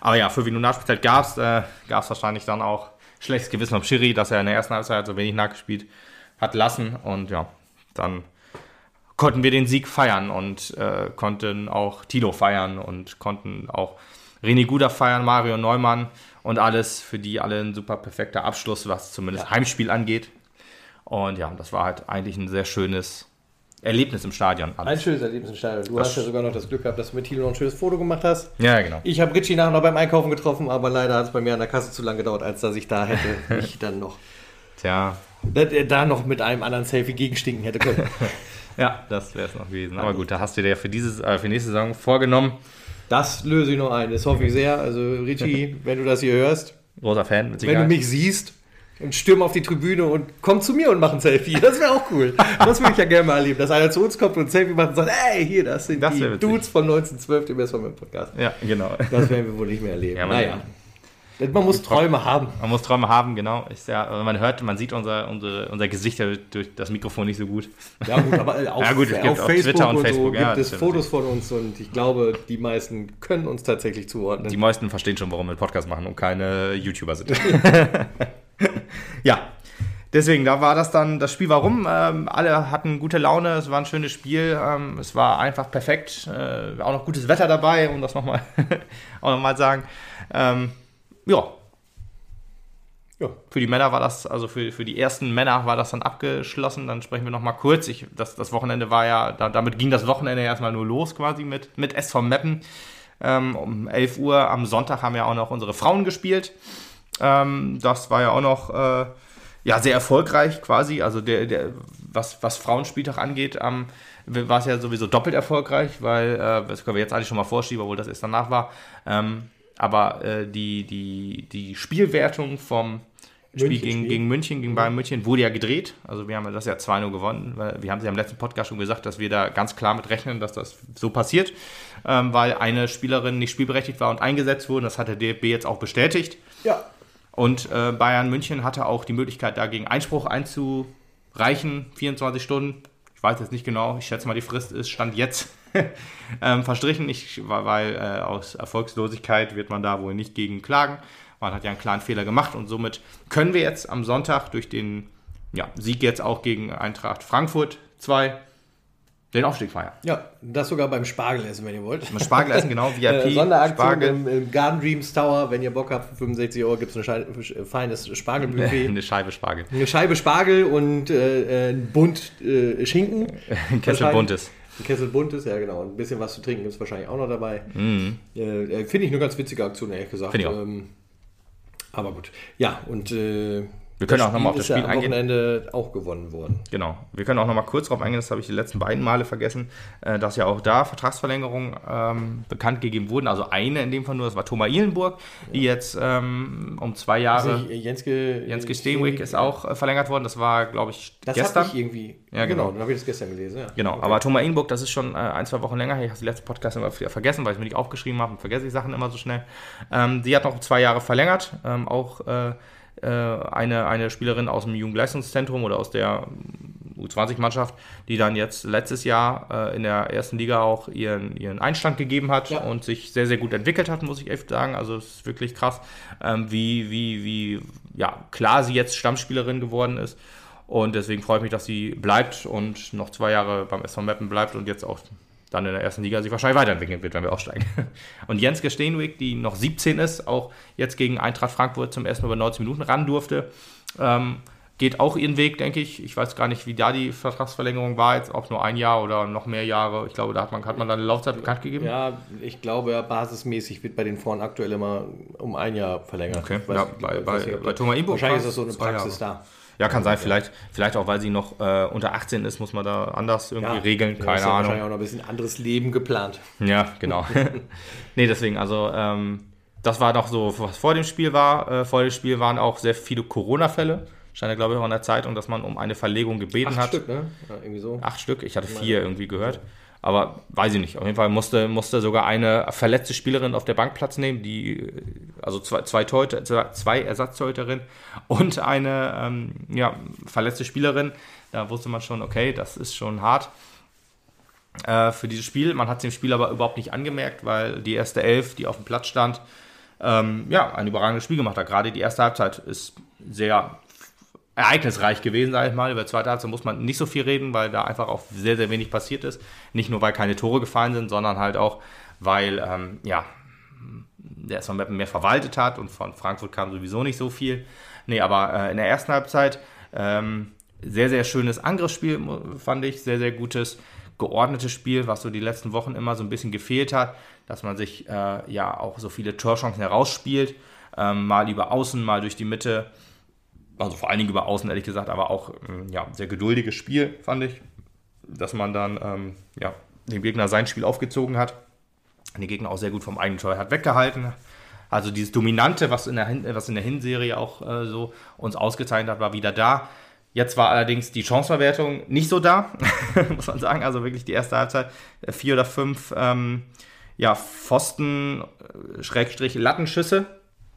Aber ja, für wie nur Nachspielzeit gab es äh, wahrscheinlich dann auch schlechtes Gewissen am Schiri, dass er in der ersten Halbzeit so wenig nachgespielt hat lassen. Und ja, dann konnten wir den Sieg feiern und äh, konnten auch Tilo feiern und konnten auch René Guder feiern, Mario Neumann und alles für die alle ein super perfekter Abschluss, was zumindest ja. Heimspiel angeht. Und ja, das war halt eigentlich ein sehr schönes Erlebnis im Stadion. Alles. Ein schönes Erlebnis im Stadion. Du das hast ja sogar noch das Glück gehabt, dass du mit Thilo noch ein schönes Foto gemacht hast. Ja, genau. Ich habe Richie nachher noch beim Einkaufen getroffen, aber leider hat es bei mir an der Kasse zu lange gedauert, als dass ich da hätte ich dann noch. Tja. Da noch mit einem anderen Selfie gegenstinken hätte können. ja, das wäre es noch gewesen. Aber gut, da hast du dir für, dieses, äh, für nächste Saison vorgenommen. Das löse ich noch ein. Das hoffe ich sehr. Also, Richie, wenn du das hier hörst. Großer Fan, Wenn du mich siehst und stürm auf die Tribüne und komm zu mir und mach ein Selfie. Das wäre auch cool. Das würde ich ja gerne mal erleben, dass einer zu uns kommt und ein Selfie macht und sagt, ey, hier, das sind das die Dudes von 1912, dem SVM Podcast. Ja, genau. Das werden wir wohl nicht mehr erleben. Ja, naja. Man muss Träume haben. Man muss Träume haben, genau. Ist ja, man hört, man sieht unser, unsere, unser Gesicht durch das Mikrofon nicht so gut. Ja gut, aber auf, ja, gut, auf Facebook Twitter und, und Facebook, so gibt es Fotos von uns und ich glaube, die meisten können uns tatsächlich zuordnen. Die meisten verstehen schon, warum wir einen Podcast machen und keine YouTuber sind. ja, deswegen, da war das dann, das Spiel war rum. Ähm, alle hatten gute Laune, es war ein schönes Spiel. Ähm, es war einfach perfekt. Äh, auch noch gutes Wetter dabei, um das nochmal noch sagen. Ähm, ja. Ja. Für die Männer war das, also für, für die ersten Männer war das dann abgeschlossen. Dann sprechen wir nochmal kurz. Ich, das, das Wochenende war ja, da, damit ging das Wochenende erstmal nur los quasi mit, mit SV Meppen. Ähm, um 11 Uhr am Sonntag haben ja auch noch unsere Frauen gespielt. Ähm, das war ja auch noch äh, ja, sehr erfolgreich quasi. Also der, der, was, was Frauenspieltag angeht, ähm, war es ja sowieso doppelt erfolgreich, weil, äh, das können wir jetzt eigentlich schon mal vorschieben, obwohl das erst danach war. Ähm, aber äh, die, die, die Spielwertung vom Spiel gegen, gegen München, gegen Bayern München, wurde ja gedreht. Also wir haben das ja 2-0 gewonnen. Wir haben es ja im letzten Podcast schon gesagt, dass wir da ganz klar mit rechnen, dass das so passiert, ähm, weil eine Spielerin nicht spielberechtigt war und eingesetzt wurde. Das hat der DFB jetzt auch bestätigt. Ja. Und äh, Bayern München hatte auch die Möglichkeit, dagegen Einspruch einzureichen, 24 Stunden. Ich weiß jetzt nicht genau, ich schätze mal, die Frist ist Stand jetzt ähm, verstrichen. Ich, weil äh, aus Erfolgslosigkeit wird man da wohl nicht gegen klagen. Man hat ja einen klaren Fehler gemacht und somit können wir jetzt am Sonntag durch den ja, Sieg jetzt auch gegen Eintracht Frankfurt 2 den Aufstieg feiern. Ja, das sogar beim Spargelessen, wenn ihr wollt. Beim Spargelessen, genau. VIP, äh, Sonderaktion im, im, Garden Dreams Tower. Wenn ihr Bock habt, für 65 Euro gibt es ein feines Spargelbuffet. Eine Scheibe Spargel. Eine Scheibe Spargel und äh, äh ein Bund äh, Schinken. Ein Kessel Buntes. Ein Kessel Buntes, ja genau. Ein bisschen was zu trinken gibt es wahrscheinlich auch noch dabei. Mhm. Äh, äh, finde ich eine ganz witzige Aktion, ehrlich gesagt. Finde ich auch. Ähm, aber gut. Ja, und wir können auch nochmal auf das Spiel ja am eingehen. Wochenende auch gewonnen worden. Genau. Wir können auch nochmal kurz darauf eingehen, das habe ich die letzten beiden Male vergessen, äh, dass ja auch da Vertragsverlängerungen ähm, bekannt gegeben wurden. Also eine in dem Fall nur, das war Thomas Ihlenburg, ja. die jetzt ähm, um zwei Jahre. Also Jenske, Jenske Steenwick ist auch äh, verlängert worden. Das war, glaube ich, das gestern. Das ich irgendwie. Ja, genau. genau dann habe ich das gestern gelesen. Ja. Genau. Okay. Aber Thomas Ihlenburg, das ist schon äh, ein, zwei Wochen länger. Ich habe den letzten Podcast immer vergessen, weil ich mir nicht aufgeschrieben habe und vergesse ich Sachen immer so schnell. Ähm, die hat noch zwei Jahre verlängert. Ähm, auch äh, äh, eine, eine Spielerin aus dem Jugendleistungszentrum oder aus der U20-Mannschaft, die dann jetzt letztes Jahr äh, in der ersten Liga auch ihren, ihren Einstand gegeben hat ja. und sich sehr, sehr gut entwickelt hat, muss ich echt sagen. Also es ist wirklich krass, ähm, wie, wie, wie ja, klar sie jetzt Stammspielerin geworden ist. Und deswegen freue ich mich, dass sie bleibt und noch zwei Jahre beim SV Meppen bleibt und jetzt auch dann in der ersten Liga sich wahrscheinlich weiterentwickeln wird, wenn wir aussteigen. Und Jens Gesteenwig, die noch 17 ist, auch jetzt gegen Eintracht Frankfurt zum ersten Mal über 90 Minuten ran durfte, ähm, geht auch ihren Weg, denke ich. Ich weiß gar nicht, wie da die Vertragsverlängerung war, jetzt ob nur ein Jahr oder noch mehr Jahre. Ich glaube, da hat man, hat man dann eine Laufzeit bekannt gegeben. Ja, ich glaube, basismäßig wird bei den Frauen aktuell immer um ein Jahr verlängert. Okay, weiß, ja, bei, bei, bei Thomas Imbo Wahrscheinlich ist das so eine Praxis Jahre. da. Ja, kann sein. Vielleicht, vielleicht auch, weil sie noch äh, unter 18 ist, muss man da anders irgendwie Ja, regeln. Keine ist ja Ahnung. Wahrscheinlich auch noch ein bisschen anderes Leben geplant. Ja, genau. nee, deswegen, also ähm, das war noch so, was vor dem Spiel war. Äh, vor dem Spiel waren auch sehr viele Corona-Fälle. Stand ja, glaube ich, auch in der Zeitung, dass man um eine Verlegung gebeten Acht hat. Stück, ne? Ja, irgendwie so. Acht Stück. Ich hatte vier irgendwie gehört. Aber weiß ich nicht. Auf jeden Fall musste, musste sogar eine verletzte Spielerin auf der Bank Platz nehmen, die, also zwei, zwei, Torhüter, zwei Ersatztorhüterinnen und eine ähm, ja, verletzte Spielerin. Da wusste man schon, okay, das ist schon hart äh, für dieses Spiel. Man hat es dem Spiel aber überhaupt nicht angemerkt, weil die erste Elf, die auf dem Platz stand, ähm, ja, ein überragendes Spiel gemacht hat. Gerade die erste Halbzeit ist sehr ereignisreich gewesen, sage ich mal. Über zweite Halbzeit muss man nicht so viel reden, weil da einfach auch sehr, sehr wenig passiert ist. Nicht nur, weil keine Tore gefallen sind, sondern halt auch, weil, ähm, ja, der SV Meppen mehr verwaltet hat und von Frankfurt kam sowieso nicht so viel. Nee, aber äh, in der ersten Halbzeit ähm, sehr, sehr schönes Angriffsspiel, fand ich. Sehr, sehr gutes, geordnetes Spiel, was so die letzten Wochen immer so ein bisschen gefehlt hat, dass man sich äh, ja auch so viele Torchancen herausspielt. Ähm, mal über außen, mal durch die Mitte. Also vor allen Dingen über außen, ehrlich gesagt, aber auch ähm, ja, sehr geduldiges Spiel, fand ich. Dass man dann ähm, ja, dem Gegner sein Spiel aufgezogen hat. Den Gegner auch sehr gut vom eigenen Tor hat weggehalten. Also dieses Dominante, was in der, was in der Hinserie auch äh, so uns ausgezeichnet hat, war wieder da. Jetzt war allerdings die Chanceverwertung nicht so da, muss man sagen. Also wirklich die erste Halbzeit, äh, vier oder fünf ähm, ja, Pfosten, äh.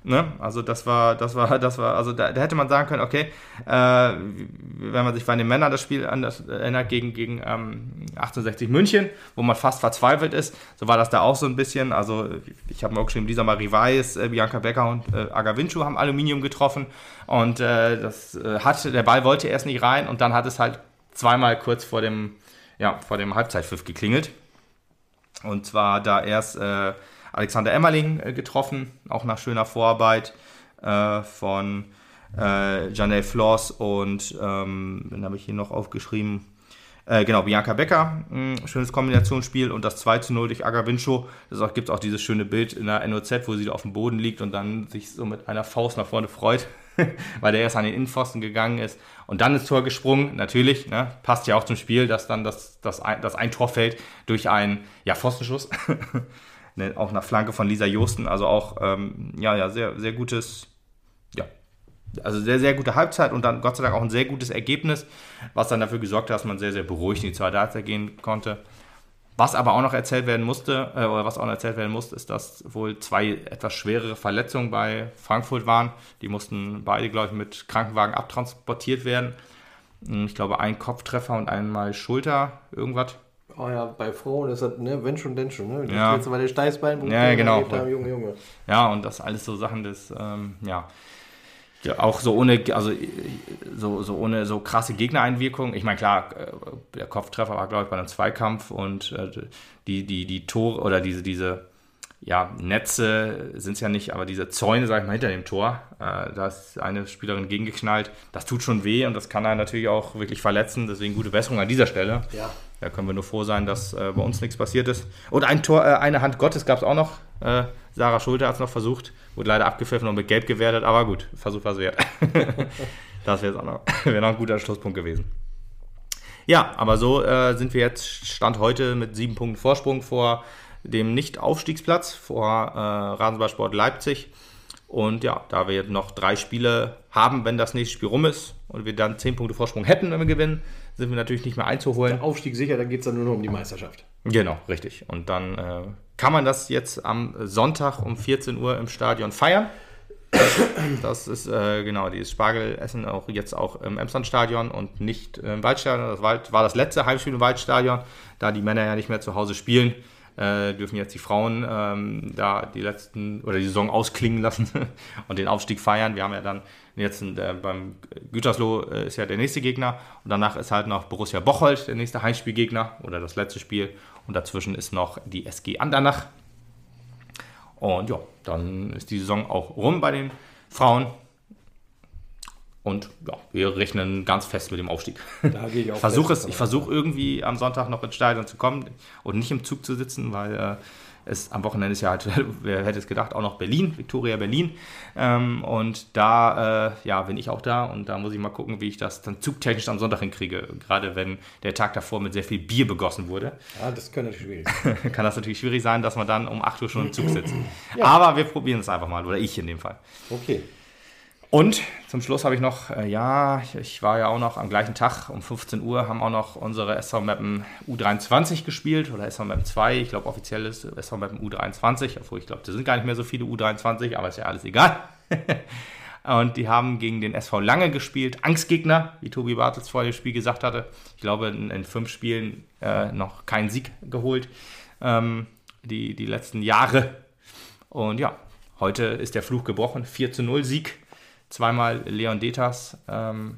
Ne? Also das war, das war, das war, also da, da hätte man sagen können, okay, äh, wenn man sich bei den Männern das Spiel anders erinnert gegen, gegen ähm, 1860 München, wo man fast verzweifelt ist, so war das da auch so ein bisschen. Also ich habe mir auch geschrieben, Lisa Marie Weiß, äh, Bianca Becker und äh, Agavincu haben Aluminium getroffen und äh, das äh, hat, der Ball wollte erst nicht rein und dann hat es halt zweimal kurz vor dem, ja, vor dem Halbzeitpfiff geklingelt. Und zwar da erst äh, Alexander Emmerling äh, getroffen, auch nach schöner Vorarbeit äh, von äh, Janelle Floss und ähm, den habe ich hier noch aufgeschrieben. Äh, genau, Bianca Becker, mh, schönes Kombinationsspiel und das 2 zu 0 durch Agavincho. Es gibt auch dieses schöne Bild in der NOZ, wo sie da auf dem Boden liegt und dann sich so mit einer Faust nach vorne freut, weil der erst an den Innenpfosten gegangen ist und dann ins Tor gesprungen. Natürlich, ne, passt ja auch zum Spiel, dass dann das, das, ein, das ein Tor fällt durch einen ja, Pfostenschuss. ne, auch nach Flanke von Lisa Josten. Also auch ähm, ja, ja, sehr, sehr gutes, ja, also sehr, sehr gute Halbzeit und dann Gott sei Dank auch ein sehr gutes Ergebnis, was dann dafür gesorgt hat, dass man sehr, sehr beruhigt in die zweite Halbzeit gehen konnte. Was aber auch noch erzählt werden musste, äh, oder was auch noch erzählt werden musste, ist, dass wohl zwei etwas schwerere Verletzungen bei Frankfurt waren. Die mussten beide, glaube ich, mit Krankenwagen abtransportiert werden. Ich glaube, ein Kopftreffer und einmal Schulter, irgendwas. Oh ja, bei Frauen ist das, ne, wenn schon, denn schon, ne? Die Ja. Jetzt bei der Steißbein, Ja, genau. Junge, Junge. Ja, und das alles so Sachen des, ähm, ja, ja, auch so ohne, also so, so ohne so krasse Gegnereinwirkung. Ich meine, klar, äh, der Kopftreffer war, glaube ich, bei einem Zweikampf und äh, die, die, die Tore oder diese, diese, ja, Netze sind es ja nicht, aber diese Zäune, sag ich mal, hinter dem Tor, äh, da ist eine Spielerin gegengeknallt. Das tut schon weh und das kann einen natürlich auch wirklich verletzen. Deswegen gute Besserung an dieser Stelle. Ja. Da können wir nur froh sein, dass äh, bei uns nichts passiert ist. Und ein Tor, äh, eine Hand Gottes gab es auch noch. Äh, Sarah Schulte hat es noch versucht, wurde leider abgepfiffen und mit Gelb gewertet, aber gut, Versuch war es wert. das wäre auch noch, wär noch ein guter Schlusspunkt gewesen. Ja, aber so äh, sind wir jetzt Stand heute mit sieben Punkten Vorsprung vor dem Nicht-Aufstiegsplatz, vor äh, Rasenballsport Leipzig. Und ja, da wir jetzt noch drei Spiele haben, wenn das nächste Spiel rum ist und wir dann zehn Punkte Vorsprung hätten, wenn wir gewinnen, sind wir natürlich nicht mehr einzuholen. Der Aufstieg sicher, dann geht es dann nur noch um die Meisterschaft. Genau, richtig. Und dann äh, kann man das jetzt am Sonntag um 14 Uhr im Stadion feiern. Das ist äh, genau dieses Spargelessen auch jetzt auch im Emsland-Stadion und nicht im Waldstadion. Das war das letzte Heimspiel im Waldstadion, da die Männer ja nicht mehr zu Hause spielen. Äh, dürfen jetzt die Frauen ähm, da die letzten oder die Saison ausklingen lassen und den Aufstieg feiern. Wir haben ja dann jetzt äh, beim Gütersloh äh, ist ja der nächste Gegner und danach ist halt noch Borussia Bocholt der nächste Heimspielgegner oder das letzte Spiel und dazwischen ist noch die SG Andernach. Und ja, dann ist die Saison auch rum bei den Frauen. Und ja, wir rechnen ganz fest mit dem Aufstieg. Da gehe ich auch fest es, ich versuche irgendwie am Sonntag noch ins Stadion zu kommen und nicht im Zug zu sitzen, weil äh, es am Wochenende ist ja halt, wer hätte es gedacht, auch noch Berlin, Victoria Berlin. Ähm, und da, äh, ja, bin ich auch da und da muss ich mal gucken, wie ich das dann zugtechnisch am Sonntag hinkriege. Gerade wenn der Tag davor mit sehr viel Bier begossen wurde. Ja, das kann natürlich schwierig sein. kann das natürlich schwierig sein, dass man dann um 8 Uhr schon im Zug sitzt. Ja. Aber wir probieren es einfach mal, oder ich in dem Fall. Okay. Und zum Schluss habe ich noch, äh, ja, ich, ich, war ja auch noch am gleichen Tag um 15 Uhr, haben auch noch unsere SV Mappen U23 gespielt oder SV Mappen 2. Ich glaube, offiziell ist SV Mappen U23, obwohl ich glaube, da sind gar nicht mehr so viele U23, aber ist ja alles egal. Und die haben gegen den SV Lange gespielt, Angstgegner, wie Tobi Bartels vor dem Spiel gesagt hatte. Ich glaube, in, in fünf Spielen äh, noch keinen Sieg geholt, ähm, die, die letzten Jahre. Und ja, heute ist der Fluch gebrochen, 4 zu 0 Sieg zweimal Leon Detas, ähm,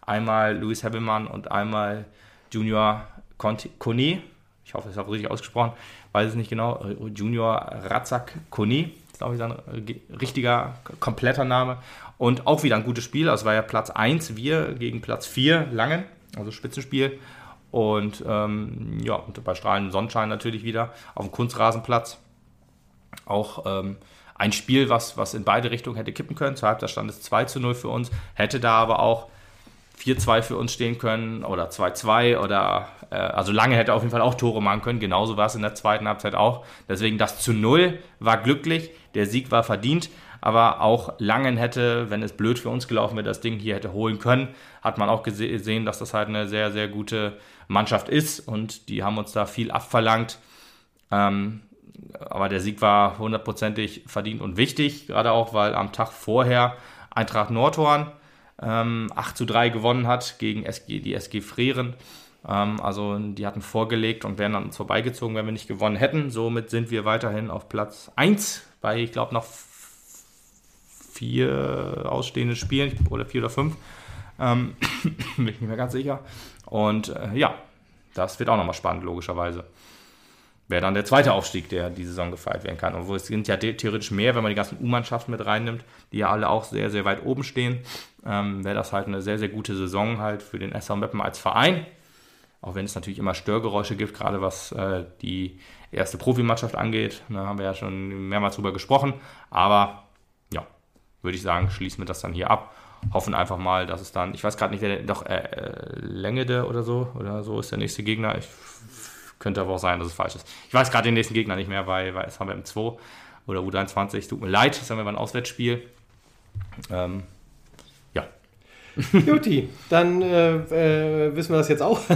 einmal Luis Hebelmann und einmal Junior Kone. Ich hoffe, ich habe richtig ausgesprochen. Weiß es nicht genau. Junior Razak Kone, ist glaube ich sein richtiger, kompletter Name. Und auch wieder ein gutes Spiel. Also war ja Platz 1, wir gegen Platz 4, Langen, also Spitzenspiel. Und ähm, ja, und bei strahlendem Sonnenschein natürlich wieder auf dem Kunstrasenplatz. Auch ähm, ein Spiel, was, was in beide Richtungen hätte kippen können. Zur Halbzeit stand es 2 zu 0 für uns, hätte da aber auch 4-2 für uns stehen können oder 2-2 oder äh, also lange hätte auf jeden Fall auch Tore machen können. Genauso war es in der zweiten Halbzeit auch. Deswegen das zu 0 war glücklich, der Sieg war verdient. Aber auch Langen hätte, wenn es blöd für uns gelaufen wäre, das Ding hier hätte holen können, hat man auch gesehen, dass das halt eine sehr, sehr gute Mannschaft ist und die haben uns da viel abverlangt. Ähm, aber der Sieg war hundertprozentig verdient und wichtig, gerade auch, weil am Tag vorher Eintracht Nordhorn ähm, 8 zu 3 gewonnen hat gegen SG, die SG Freren. Ähm, also die hatten vorgelegt und wären an uns vorbeigezogen, wenn wir nicht gewonnen hätten. Somit sind wir weiterhin auf Platz 1 bei, ich glaube, noch vier ausstehenden Spielen oder vier oder fünf. Ähm, bin ich nicht mehr ganz sicher. Und äh, ja, das wird auch nochmal spannend, logischerweise wäre dann der zweite Aufstieg, der die Saison gefeiert werden kann. Obwohl es sind ja theoretisch mehr, wenn man die ganzen U-Mannschaften mit reinnimmt, die ja alle auch sehr, sehr weit oben stehen. Ähm, wäre das halt eine sehr, sehr gute Saison halt für den SV Meppen als Verein. Auch wenn es natürlich immer Störgeräusche gibt, gerade was äh, die erste Profimannschaft angeht. Da haben wir ja schon mehrmals drüber gesprochen. Aber ja, würde ich sagen, schließen wir das dann hier ab. Hoffen einfach mal, dass es dann, ich weiß gerade nicht, wer doch äh, äh, Längede oder so oder so ist der nächste Gegner. Ich könnte aber auch sein, dass es falsch ist. Ich weiß gerade den nächsten Gegner nicht mehr, bei, bei haben wir M2 oder U23. Tut mir leid, das haben wir beim Auswärtsspiel. Ähm, ja. Juti, dann äh, äh, wissen wir das jetzt auch.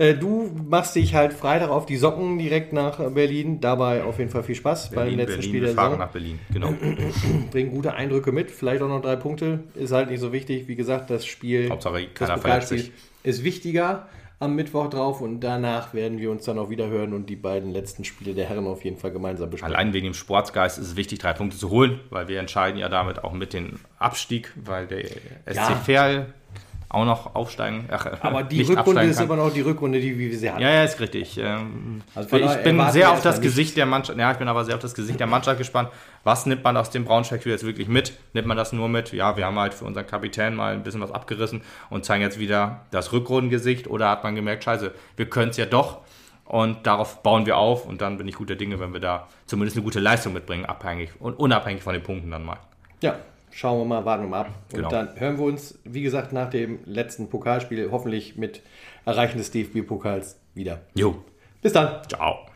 Äh, du machst dich halt Freitag auf die Socken direkt nach Berlin. Dabei auf jeden Fall viel Spaß Berlin, beim letzten Berlin, Spiel der fahren Saison. nach Berlin, genau. Bringen gute Eindrücke mit, vielleicht auch noch drei Punkte. Ist halt nicht so wichtig. Wie gesagt, das Spiel, Hauptsache das Pokalspiel ist wichtiger am Mittwoch drauf und danach werden wir uns dann auch wieder hören und die beiden letzten Spiele der Herren auf jeden Fall gemeinsam besprechen. Allein wegen dem Sportsgeist ist es wichtig, drei Punkte zu holen, weil wir entscheiden ja damit auch mit dem Abstieg, weil der SC ja. Verl auch noch aufsteigen. Ach, Aber die Rückrunde ist immer noch die Rückrunde, die wir sie hatten. Ja, ja, ist richtig. Ähm, also ich bin sehr auf das Gesicht der Mannschaft, ja, ich bin aber sehr auf das Gesicht der Mannschaft gespannt. Was nimmt man aus dem Braunschweig-Spiel jetzt wirklich mit? Nimmt man das nur mit? Ja, wir haben halt für unseren Kapitän mal ein bisschen was abgerissen und zeigen jetzt wieder das Rückrundengesicht oder hat man gemerkt, scheiße, wir können es ja doch und darauf bauen wir auf und dann bin ich guter Dinge, wenn wir da zumindest eine gute Leistung mitbringen, abhängig und unabhängig von den Punkten dann mal. Ja, schauen wir mal, warten wir mal ab. Genau. Und dann hören wir uns, wie gesagt, nach dem letzten Pokalspiel hoffentlich mit Erreichen des DFB-Pokals wieder. Jo. Bis dann. Ciao.